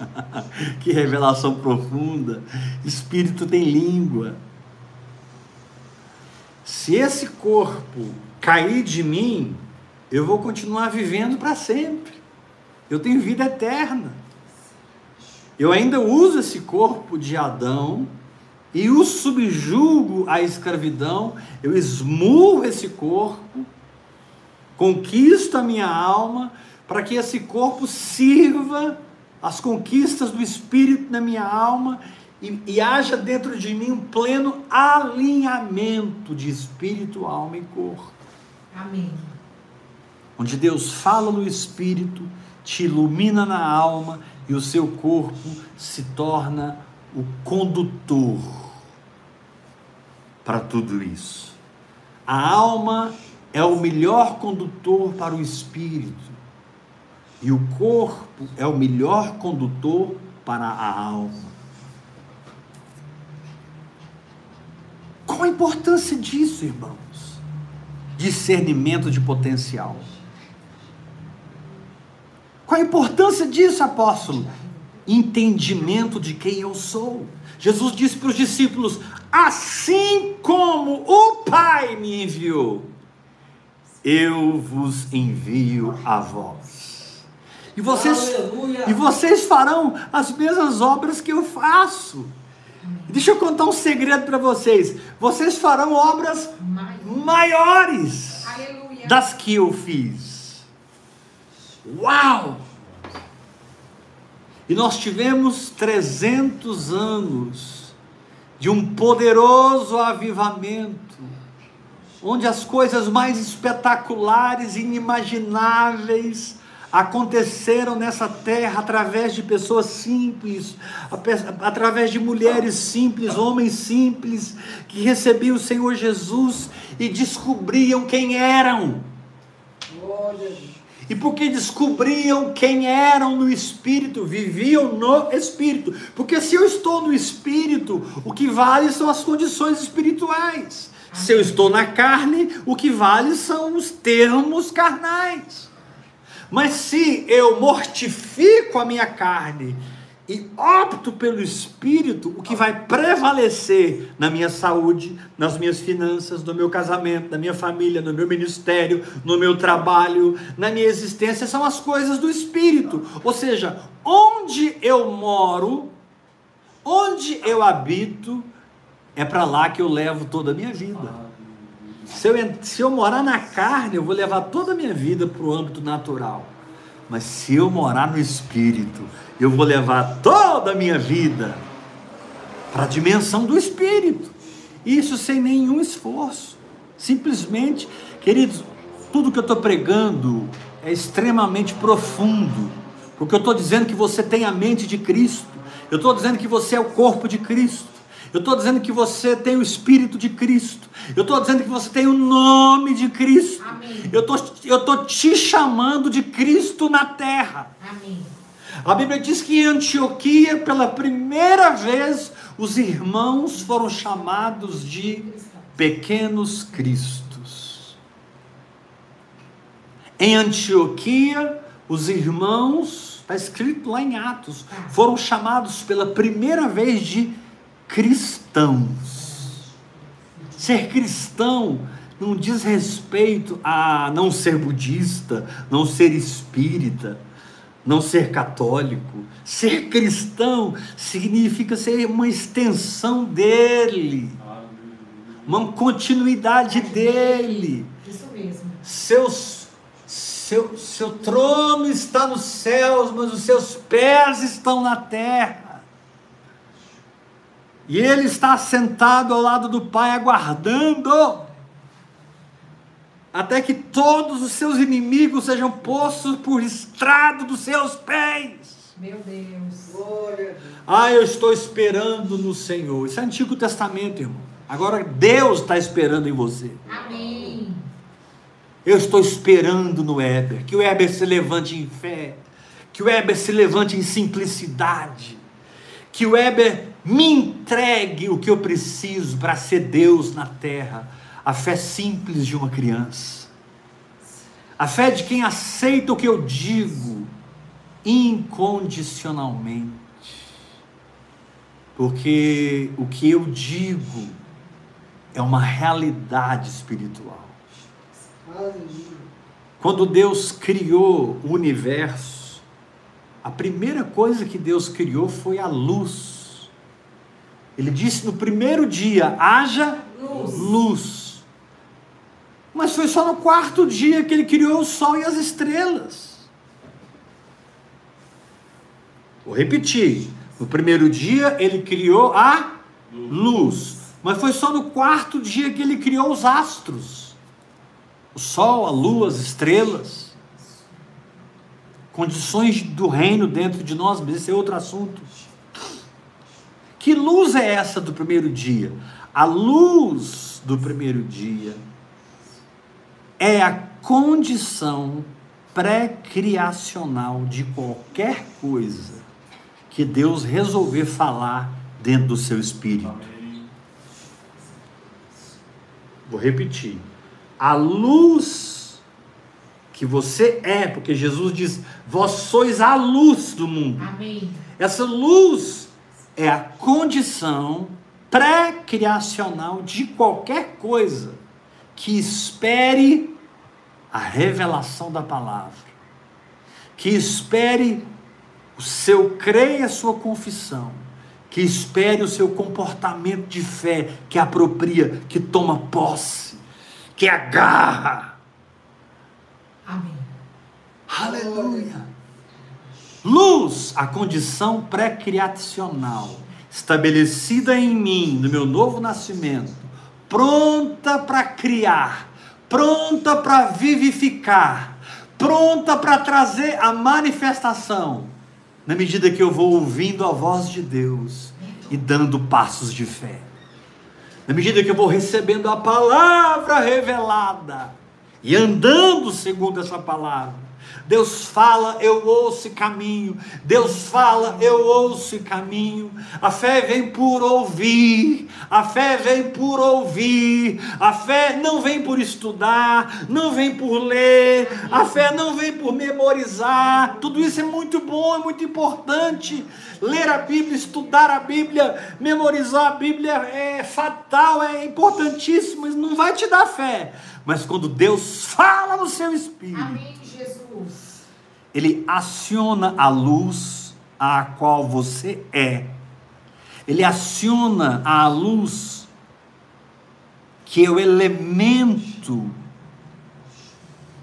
que revelação profunda! Espírito tem língua. Se esse corpo cair de mim, eu vou continuar vivendo para sempre. Eu tenho vida eterna. Eu ainda uso esse corpo de Adão e o subjugo à escravidão, eu esmurro esse corpo, conquisto a minha alma, para que esse corpo sirva as conquistas do Espírito na minha alma e, e haja dentro de mim um pleno alinhamento de espírito, alma e corpo. Amém. Onde Deus fala no Espírito, te ilumina na alma e o seu corpo se torna o condutor para tudo isso. A alma é o melhor condutor para o espírito e o corpo é o melhor condutor para a alma. Qual a importância disso, irmãos? Discernimento de potencial. Qual a importância disso, apóstolo? Entendimento de quem eu sou. Jesus disse para os discípulos: Assim como o Pai me enviou, eu vos envio a vós. E vocês, e vocês farão as mesmas obras que eu faço. Deixa eu contar um segredo para vocês. Vocês farão obras maiores Aleluia. das que eu fiz. Uau! E nós tivemos 300 anos de um poderoso avivamento, onde as coisas mais espetaculares, inimagináveis, aconteceram nessa terra através de pessoas simples, através de mulheres simples, homens simples, que recebiam o Senhor Jesus e descobriam quem eram. E porque descobriam quem eram no espírito, viviam no espírito. Porque se eu estou no espírito, o que vale são as condições espirituais. Se eu estou na carne, o que vale são os termos carnais. Mas se eu mortifico a minha carne e opto pelo Espírito, o que vai prevalecer na minha saúde, nas minhas finanças, no meu casamento, na minha família, no meu ministério, no meu trabalho, na minha existência, são as coisas do Espírito. Ou seja, onde eu moro, onde eu habito, é para lá que eu levo toda a minha vida. Se eu, se eu morar na carne, eu vou levar toda a minha vida para o âmbito natural. Mas se eu morar no Espírito, eu vou levar toda a minha vida para a dimensão do Espírito. Isso sem nenhum esforço. Simplesmente, queridos, tudo que eu estou pregando é extremamente profundo. Porque eu estou dizendo que você tem a mente de Cristo. Eu estou dizendo que você é o corpo de Cristo. Eu estou dizendo que você tem o Espírito de Cristo. Eu estou dizendo que você tem o nome de Cristo. Amém. Eu tô, estou te chamando de Cristo na terra. Amém. A Bíblia diz que em Antioquia, pela primeira vez, os irmãos foram chamados de pequenos cristos. Em Antioquia, os irmãos, está escrito lá em Atos, foram chamados pela primeira vez de cristãos. Ser cristão não diz respeito a não ser budista, não ser espírita, não ser católico. Ser cristão significa ser uma extensão dele, uma continuidade dele. Isso mesmo. Seus, seu, seu trono está nos céus, mas os seus pés estão na terra. E ele está sentado ao lado do Pai, aguardando, até que todos os seus inimigos sejam postos por estrado dos seus pés. Meu Deus. Ah, eu estou esperando no Senhor. Isso é Antigo Testamento, irmão. Agora Deus está esperando em você. Amém. Eu estou esperando no Éber. Que o Éber se levante em fé. Que o Éber se levante em simplicidade que o Weber me entregue o que eu preciso para ser Deus na terra. A fé simples de uma criança. A fé de quem aceita o que eu digo incondicionalmente. Porque o que eu digo é uma realidade espiritual. Quando Deus criou o universo, a primeira coisa que Deus criou foi a luz. Ele disse no primeiro dia: haja luz. luz. Mas foi só no quarto dia que ele criou o sol e as estrelas. Vou repetir. No primeiro dia ele criou a luz. Mas foi só no quarto dia que ele criou os astros: o sol, a lua, as estrelas. Condições do reino dentro de nós, mas esse é outro assunto. Que luz é essa do primeiro dia? A luz do primeiro dia é a condição pré-criacional de qualquer coisa que Deus resolver falar dentro do seu espírito. Vou repetir. A luz que você é, porque Jesus diz: Vós sois a luz do mundo. Amém. Essa luz é a condição pré-criacional de qualquer coisa que espere a revelação da palavra, que espere o seu creia, a sua confissão, que espere o seu comportamento de fé, que apropria, que toma posse, que agarra. Amém. Aleluia. Luz, a condição pré-criacional, estabelecida em mim, no meu novo nascimento, pronta para criar, pronta para vivificar, pronta para trazer a manifestação na medida que eu vou ouvindo a voz de Deus e dando passos de fé. Na medida que eu vou recebendo a palavra revelada e andando segundo essa palavra, Deus fala, eu ouço caminho. Deus fala, eu ouço caminho. A fé vem por ouvir. A fé vem por ouvir. A fé não vem por estudar, não vem por ler. A fé não vem por memorizar. Tudo isso é muito bom, é muito importante. Ler a Bíblia, estudar a Bíblia, memorizar a Bíblia é fatal, é importantíssimo, mas não vai te dar fé. Mas quando Deus fala no seu espírito, Amém, Jesus. ele aciona a luz a qual você é. Ele aciona a luz que é o elemento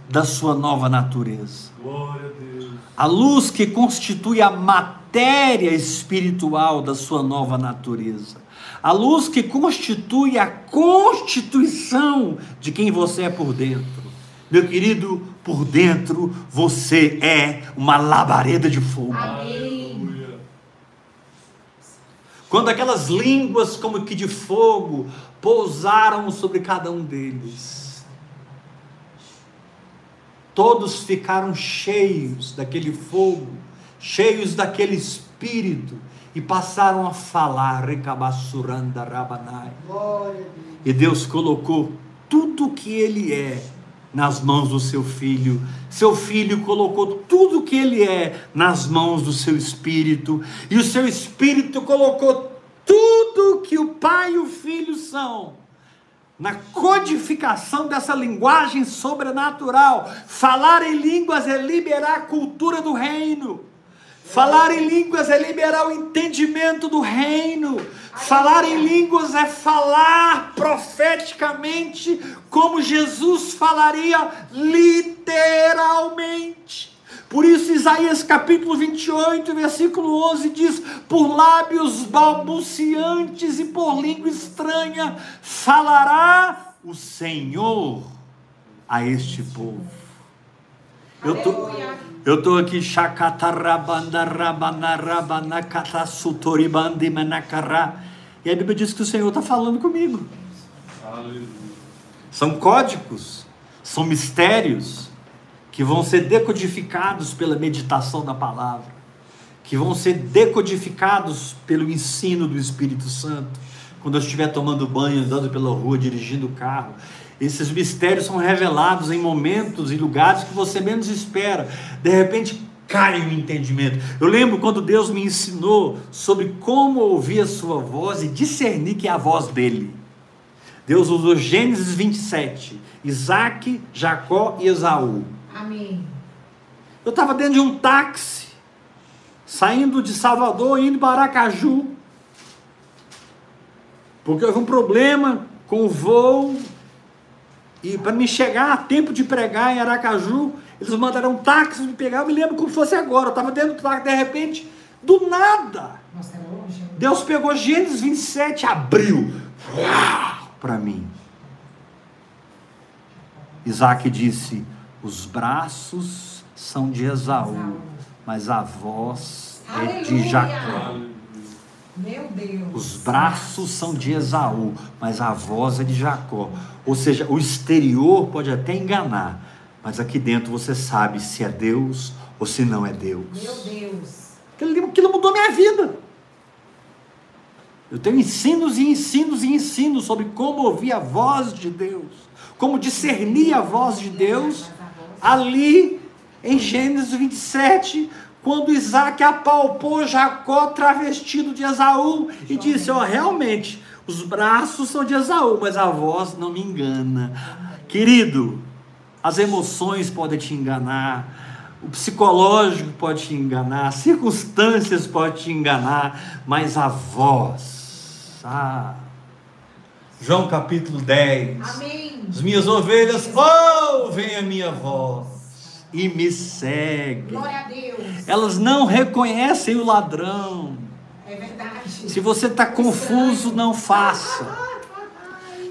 da sua nova natureza. Glória a Deus. A luz que constitui a matéria espiritual da sua nova natureza. A luz que constitui a constituição de quem você é por dentro. Meu querido, por dentro você é uma labareda de fogo. Amém. Quando aquelas línguas como que de fogo pousaram sobre cada um deles, todos ficaram cheios daquele fogo, cheios daquele espírito e passaram a falar, recabassuranda rabanai. E Deus colocou tudo que ele é nas mãos do seu filho. Seu filho colocou tudo que ele é nas mãos do seu espírito. E o seu espírito colocou tudo que o pai e o filho são. Na codificação dessa linguagem sobrenatural, falar em línguas é liberar a cultura do reino. Falar em línguas é liberar o entendimento do reino. Falar em línguas é falar profeticamente como Jesus falaria literalmente. Por isso, Isaías capítulo 28, versículo 11 diz: Por lábios balbuciantes e por língua estranha falará o Senhor a este povo. Eu tô, eu tô aqui. E a Bíblia diz que o Senhor está falando comigo. Aleluia. São códigos, são mistérios que vão ser decodificados pela meditação da palavra. que vão ser decodificados pelo ensino do Espírito Santo. Quando eu estiver tomando banho, andando pela rua, dirigindo o carro, esses mistérios são revelados em momentos e lugares que você menos espera. De repente cai o entendimento. Eu lembro quando Deus me ensinou sobre como ouvir a sua voz e discernir que é a voz dele. Deus usou Gênesis 27, Isaac, Jacó e Esaú. Amém. Eu estava dentro de um táxi, saindo de Salvador, indo para Aracaju, porque houve um problema com o voo, e para me chegar a tempo de pregar em Aracaju, eles mandaram um táxi me pegar, eu me lembro como fosse agora, eu estava dentro do táxi, de repente, do nada, Nossa, é longe. Deus pegou Gênesis 27, abriu para mim. Isaac disse: Os braços são de Esaú, mas a voz é de. Jacó. Meu Deus. Os braços são de Esaú, mas a voz é de Jacó. Ou seja, o exterior pode até enganar, mas aqui dentro você sabe se é Deus ou se não é Deus. Meu Deus. Aquilo, aquilo mudou minha vida. Eu tenho ensinos e ensinos e ensinos sobre como ouvir a voz de Deus, como discernir a voz de Deus, ali em Gênesis 27, quando Isaac apalpou Jacó travestido de Esaú e disse: Ó, realmente, os braços são de Esaú, mas a voz não me engana. Querido, as emoções podem te enganar, o psicológico pode te enganar, as circunstâncias podem te enganar, mas a voz. Ah. João capítulo 10. Amém. As minhas ovelhas ouvem a minha voz e me seguem. Glória a Deus. Elas não reconhecem o ladrão. É verdade. Se você está confuso, não faça.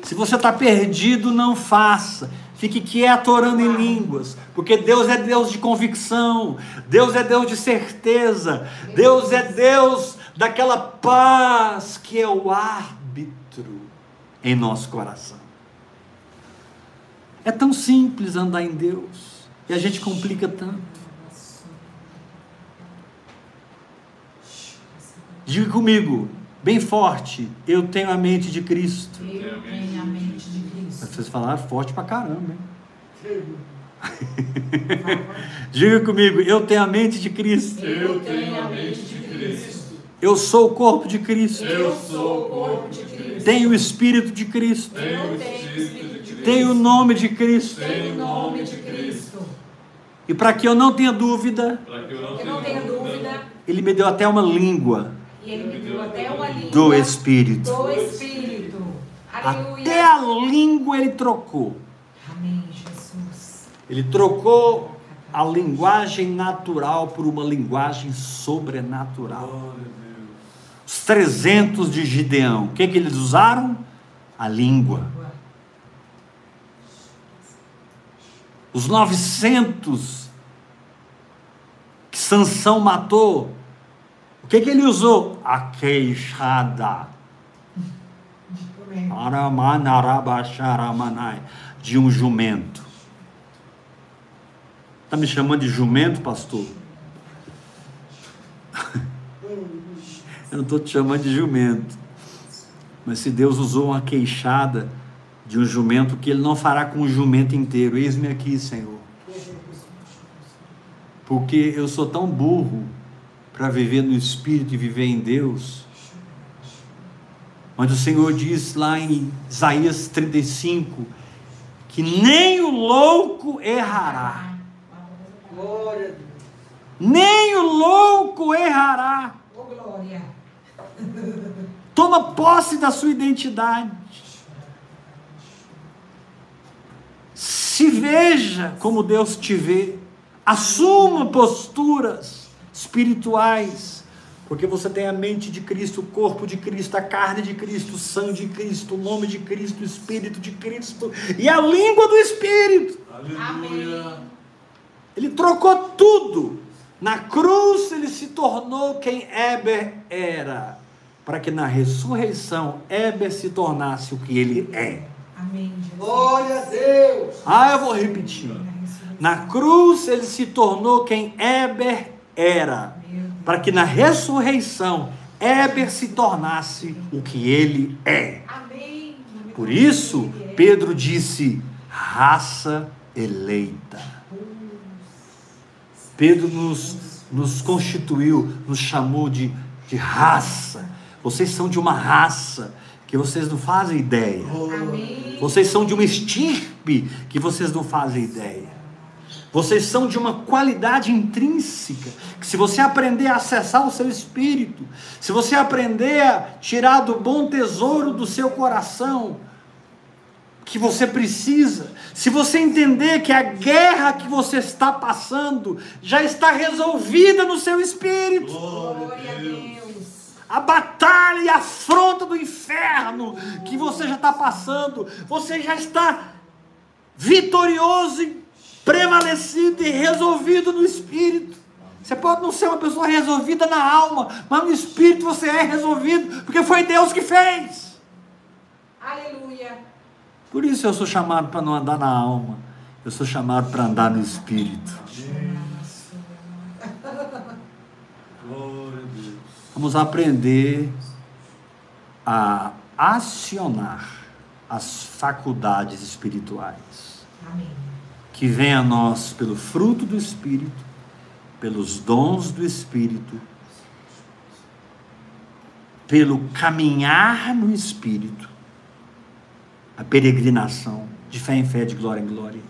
Se você está perdido, não faça. Fique quieto orando em línguas, porque Deus é Deus de convicção, Deus é Deus de certeza, Deus é Deus daquela paz que é o árbitro em nosso coração. É tão simples andar em Deus e a gente complica tanto. Diga comigo, bem forte, eu tenho a mente de Cristo. Eu tenho a mente de Cristo. Vocês falaram forte pra caramba, hein? Diga comigo, eu tenho a mente de Cristo. Eu tenho a mente de Cristo. Eu sou o corpo de Cristo. Eu sou o corpo de Cristo. Tenho o Espírito de Cristo. Eu tenho o Espírito Tenho o nome de Cristo. Tenho o nome de Cristo. E para que eu não tenha dúvida, eu não Eu não tenha dúvida. Ele me deu até uma língua E ele me deu até uma língua do Espírito. do Espírito. Até a língua ele trocou. Amém, Jesus. Ele trocou a linguagem natural por uma linguagem sobrenatural. Os 300 de Gideão, o que, que eles usaram? A língua. Os 900 que Sansão matou, o que, que ele usou? A queixada. De um jumento. Está me chamando de jumento, pastor? Eu não estou te chamando de jumento. Mas se Deus usou uma queixada de um jumento, que Ele não fará com o jumento inteiro? Eis-me aqui, Senhor. Porque eu sou tão burro para viver no Espírito e viver em Deus. Mas o Senhor diz lá em Isaías 35 que nem o louco errará, Glória a Deus. nem o louco errará. Ô, glória. Toma posse da sua identidade. Se veja como Deus te vê. Assuma posturas espirituais. Porque você tem a mente de Cristo, o corpo de Cristo, a carne de Cristo, o sangue de Cristo, o nome de Cristo, o Espírito de Cristo e a língua do Espírito. Aleluia. Ele trocou tudo. Na cruz ele se tornou quem Eber era, para que na ressurreição Eber se tornasse o que ele é. Amém, Jesus. Glória a Deus. Ah, eu vou repetir. Na cruz ele se tornou quem Eber era, para que na ressurreição Éber se tornasse o que ele é. Amém. Por isso, Pedro disse: raça eleita. Pedro nos, nos constituiu, nos chamou de, de raça. Vocês são de uma raça que vocês não fazem ideia. Amém. Vocês são de uma estirpe que vocês não fazem ideia. Vocês são de uma qualidade intrínseca, que se você aprender a acessar o seu espírito, se você aprender a tirar do bom tesouro do seu coração, que você precisa, se você entender que a guerra que você está passando já está resolvida no seu espírito, Glória a Deus. A batalha e a afronta do inferno que você já está passando, você já está vitorioso e prevalecido e resolvido no espírito. Você pode não ser uma pessoa resolvida na alma, mas no espírito você é resolvido, porque foi Deus que fez. Aleluia. Por isso eu sou chamado para não andar na alma, eu sou chamado para andar no espírito. Deus. Vamos aprender a acionar as faculdades espirituais Amém. que vêm a nós pelo fruto do espírito, pelos dons do espírito, pelo caminhar no espírito, a peregrinação de fé em fé, de glória em glória,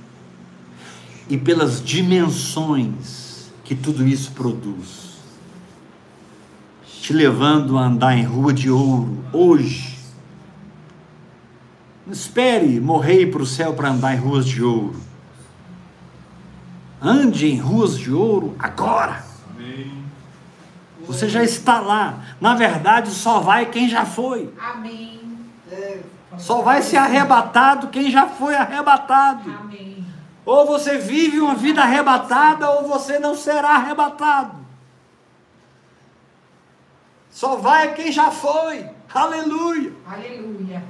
e pelas dimensões que tudo isso produz te levando a andar em rua de ouro hoje. Não espere morrer para o céu para andar em ruas de ouro. Ande em ruas de ouro agora. Amém. Você já está lá. Na verdade, só vai quem já foi. Amém. Só vai ser arrebatado quem já foi arrebatado. Amém. Ou você vive uma vida arrebatada, ou você não será arrebatado. Só vai quem já foi. Aleluia. Aleluia.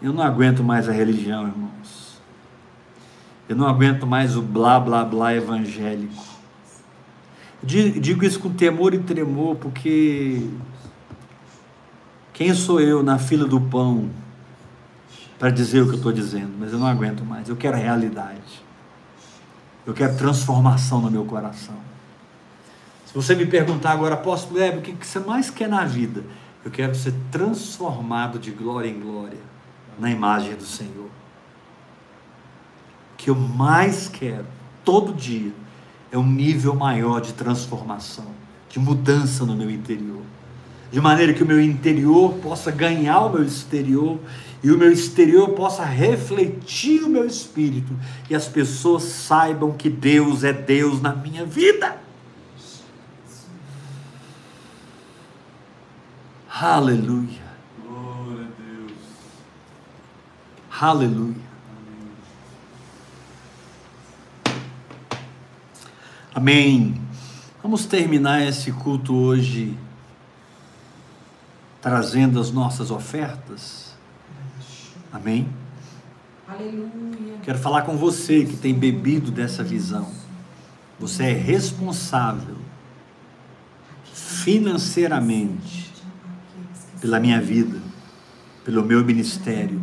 Eu não aguento mais a religião, irmãos. Eu não aguento mais o blá blá blá evangélico. Di- Digo isso com temor e tremor, porque quem sou eu na fila do pão para dizer o que eu estou dizendo? Mas eu não aguento mais. Eu quero realidade. Eu quero transformação no meu coração. Se você me perguntar agora, apóstolo Hebe, o que você mais quer na vida? Eu quero ser transformado de glória em glória na imagem do Senhor. O que eu mais quero, todo dia, é um nível maior de transformação, de mudança no meu interior. De maneira que o meu interior possa ganhar o meu exterior e o meu exterior possa refletir o meu espírito e as pessoas saibam que Deus é Deus na minha vida. Aleluia, Glória a Deus. aleluia. Amém. Vamos terminar esse culto hoje trazendo as nossas ofertas. Amém. Aleluia. Quero falar com você que tem bebido dessa visão. Você é responsável financeiramente pela minha vida, pelo meu ministério,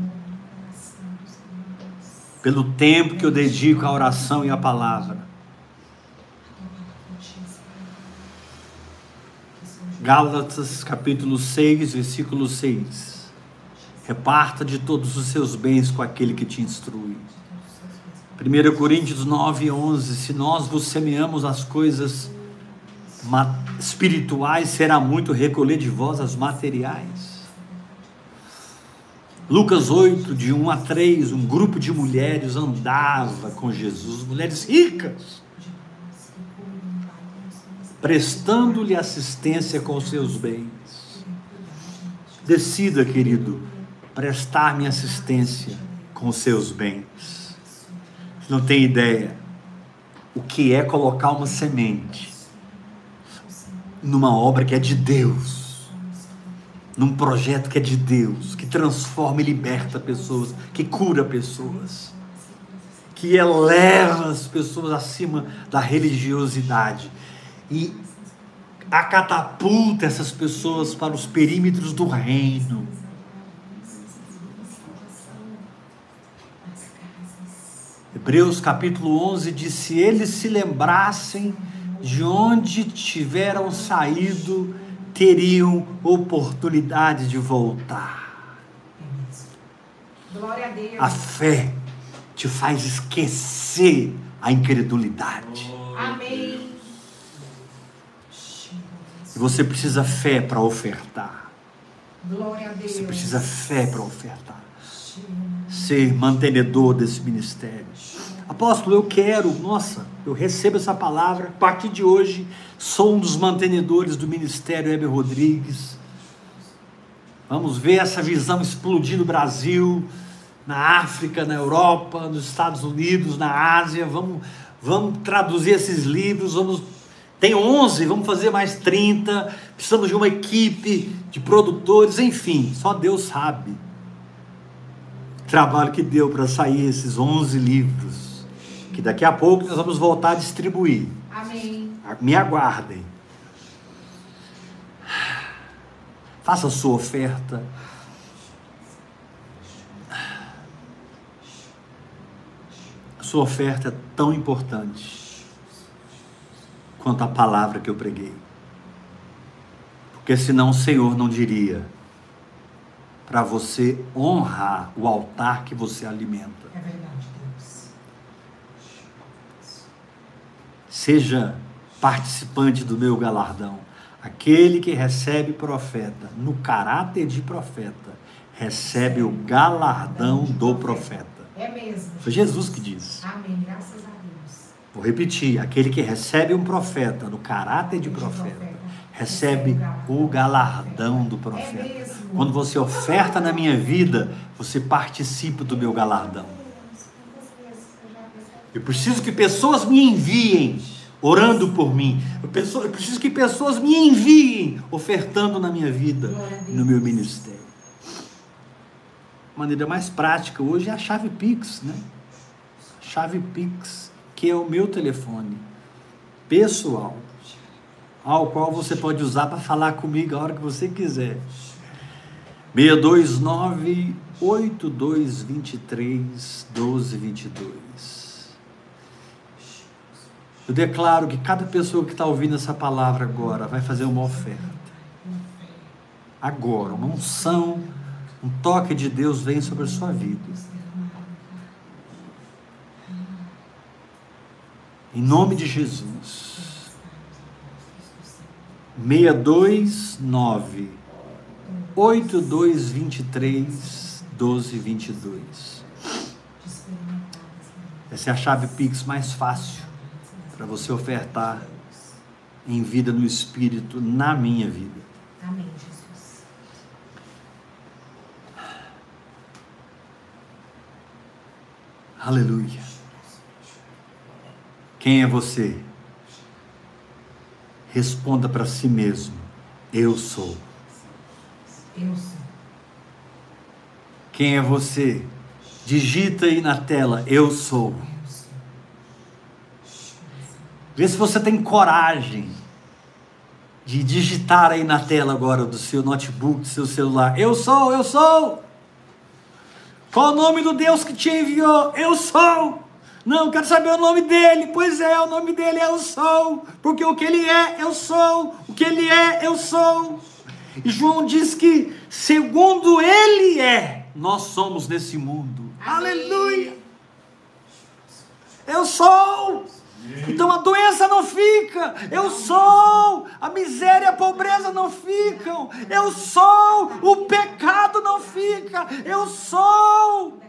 pelo tempo que eu dedico à oração e à palavra. Gálatas capítulo 6, versículo 6. Reparta de todos os seus bens com aquele que te instrui. 1 Coríntios 9, 11. Se nós vos semeamos as coisas espirituais, será muito recolher de vós as materiais. Lucas 8, de 1 a 3, um grupo de mulheres andava com Jesus, mulheres ricas, prestando-lhe assistência com seus bens. Decida, querido, prestar-me assistência com seus bens. Não tem ideia o que é colocar uma semente numa obra que é de Deus, num projeto que é de Deus, que transforma e liberta pessoas, que cura pessoas. que eleva as pessoas acima da religiosidade e acatapulta essas pessoas para os perímetros do reino. Hebreus capítulo 11 diz: Se eles se lembrassem de onde tiveram saído, teriam oportunidade de voltar. Glória a Deus. A fé te faz esquecer a incredulidade. Amém. E você precisa fé para ofertar. Glória a Deus. Você precisa fé para ofertar. Ser mantenedor desse ministério. Apóstolo, eu quero, nossa, eu recebo essa palavra. A partir de hoje, sou um dos mantenedores do ministério Heber Rodrigues. Vamos ver essa visão explodir no Brasil, na África, na Europa, nos Estados Unidos, na Ásia. Vamos, vamos traduzir esses livros. Vamos, tem 11, vamos fazer mais 30. Precisamos de uma equipe de produtores, enfim, só Deus sabe. o Trabalho que deu para sair esses 11 livros que daqui a pouco nós vamos voltar a distribuir. Amém. Me aguardem. Faça a sua oferta. A sua oferta é tão importante quanto a palavra que eu preguei. Porque senão o Senhor não diria para você honrar o altar que você alimenta. É verdade, Deus. Seja participante do meu galardão. Aquele que recebe profeta, no caráter de profeta, recebe o galardão do profeta. É mesmo. Foi Jesus que disse. Amém. Graças a Deus. Vou repetir: aquele que recebe um profeta, no caráter de profeta, recebe o galardão do É profeta. mesmo. Quando você oferta na minha vida, você participa do meu galardão. Eu preciso que pessoas me enviem orando por mim. Eu, penso- eu preciso que pessoas me enviem ofertando na minha vida, no meu ministério. A maneira mais prática hoje é a chave Pix, né? Chave Pix, que é o meu telefone pessoal, ao qual você pode usar para falar comigo a hora que você quiser. 629 8223 1222. Eu declaro que cada pessoa que está ouvindo essa palavra agora vai fazer uma oferta. Agora, uma unção, um toque de Deus vem sobre a sua vida. Em nome de Jesus. 629 8223 1222. Essa é a chave Pix mais fácil para você ofertar em vida no Espírito, na minha vida. Amém, Jesus. Aleluia. Quem é você? Responda para si mesmo: Eu sou. Eu sou. Quem é você? Digita aí na tela: Eu sou. Vê se você tem coragem de digitar aí na tela agora do seu notebook, do seu celular. Eu sou, eu sou. Qual o nome do Deus que te enviou? Eu sou. Não, quero saber o nome dele. Pois é, o nome dele é eu sou. Porque o que ele é, eu sou. O que ele é, eu sou. E João diz que, segundo ele é, nós somos nesse mundo. Amém. Aleluia. Eu sou. Então a doença não fica. Eu sou. A miséria e a pobreza não ficam. Eu sou. O pecado não fica. Eu sou.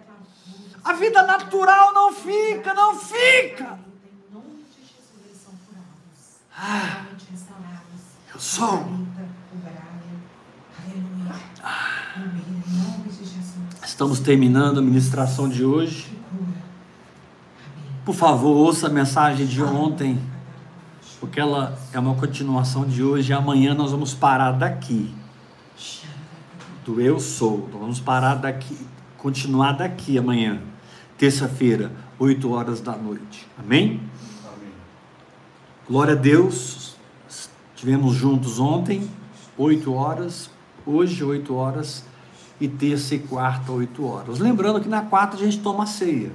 A vida natural não fica, não fica. Ah. Eu sou. Estamos terminando a ministração de hoje. Por favor, ouça a mensagem de ontem, porque ela é uma continuação de hoje. E amanhã nós vamos parar daqui, do eu sou. Nós vamos parar daqui, continuar daqui amanhã, terça-feira, 8 horas da noite. Amém? Amém. Glória a Deus. Estivemos juntos ontem, 8 horas, hoje 8 horas e terça e quarta 8 horas. Lembrando que na quarta a gente toma ceia.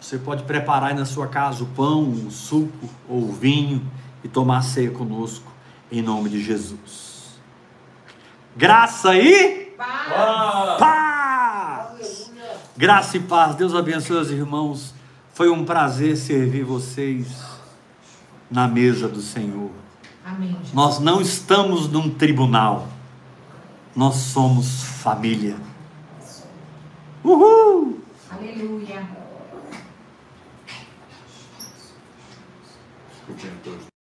Você pode preparar aí na sua casa o pão, o suco ou o vinho e tomar ceia conosco em nome de Jesus. Graça e Paz. paz. Graça e paz. Deus abençoe os irmãos. Foi um prazer servir vocês na mesa do Senhor. Amém. Nós não estamos num tribunal. Nós somos família. Uhul! Aleluia. Eu tô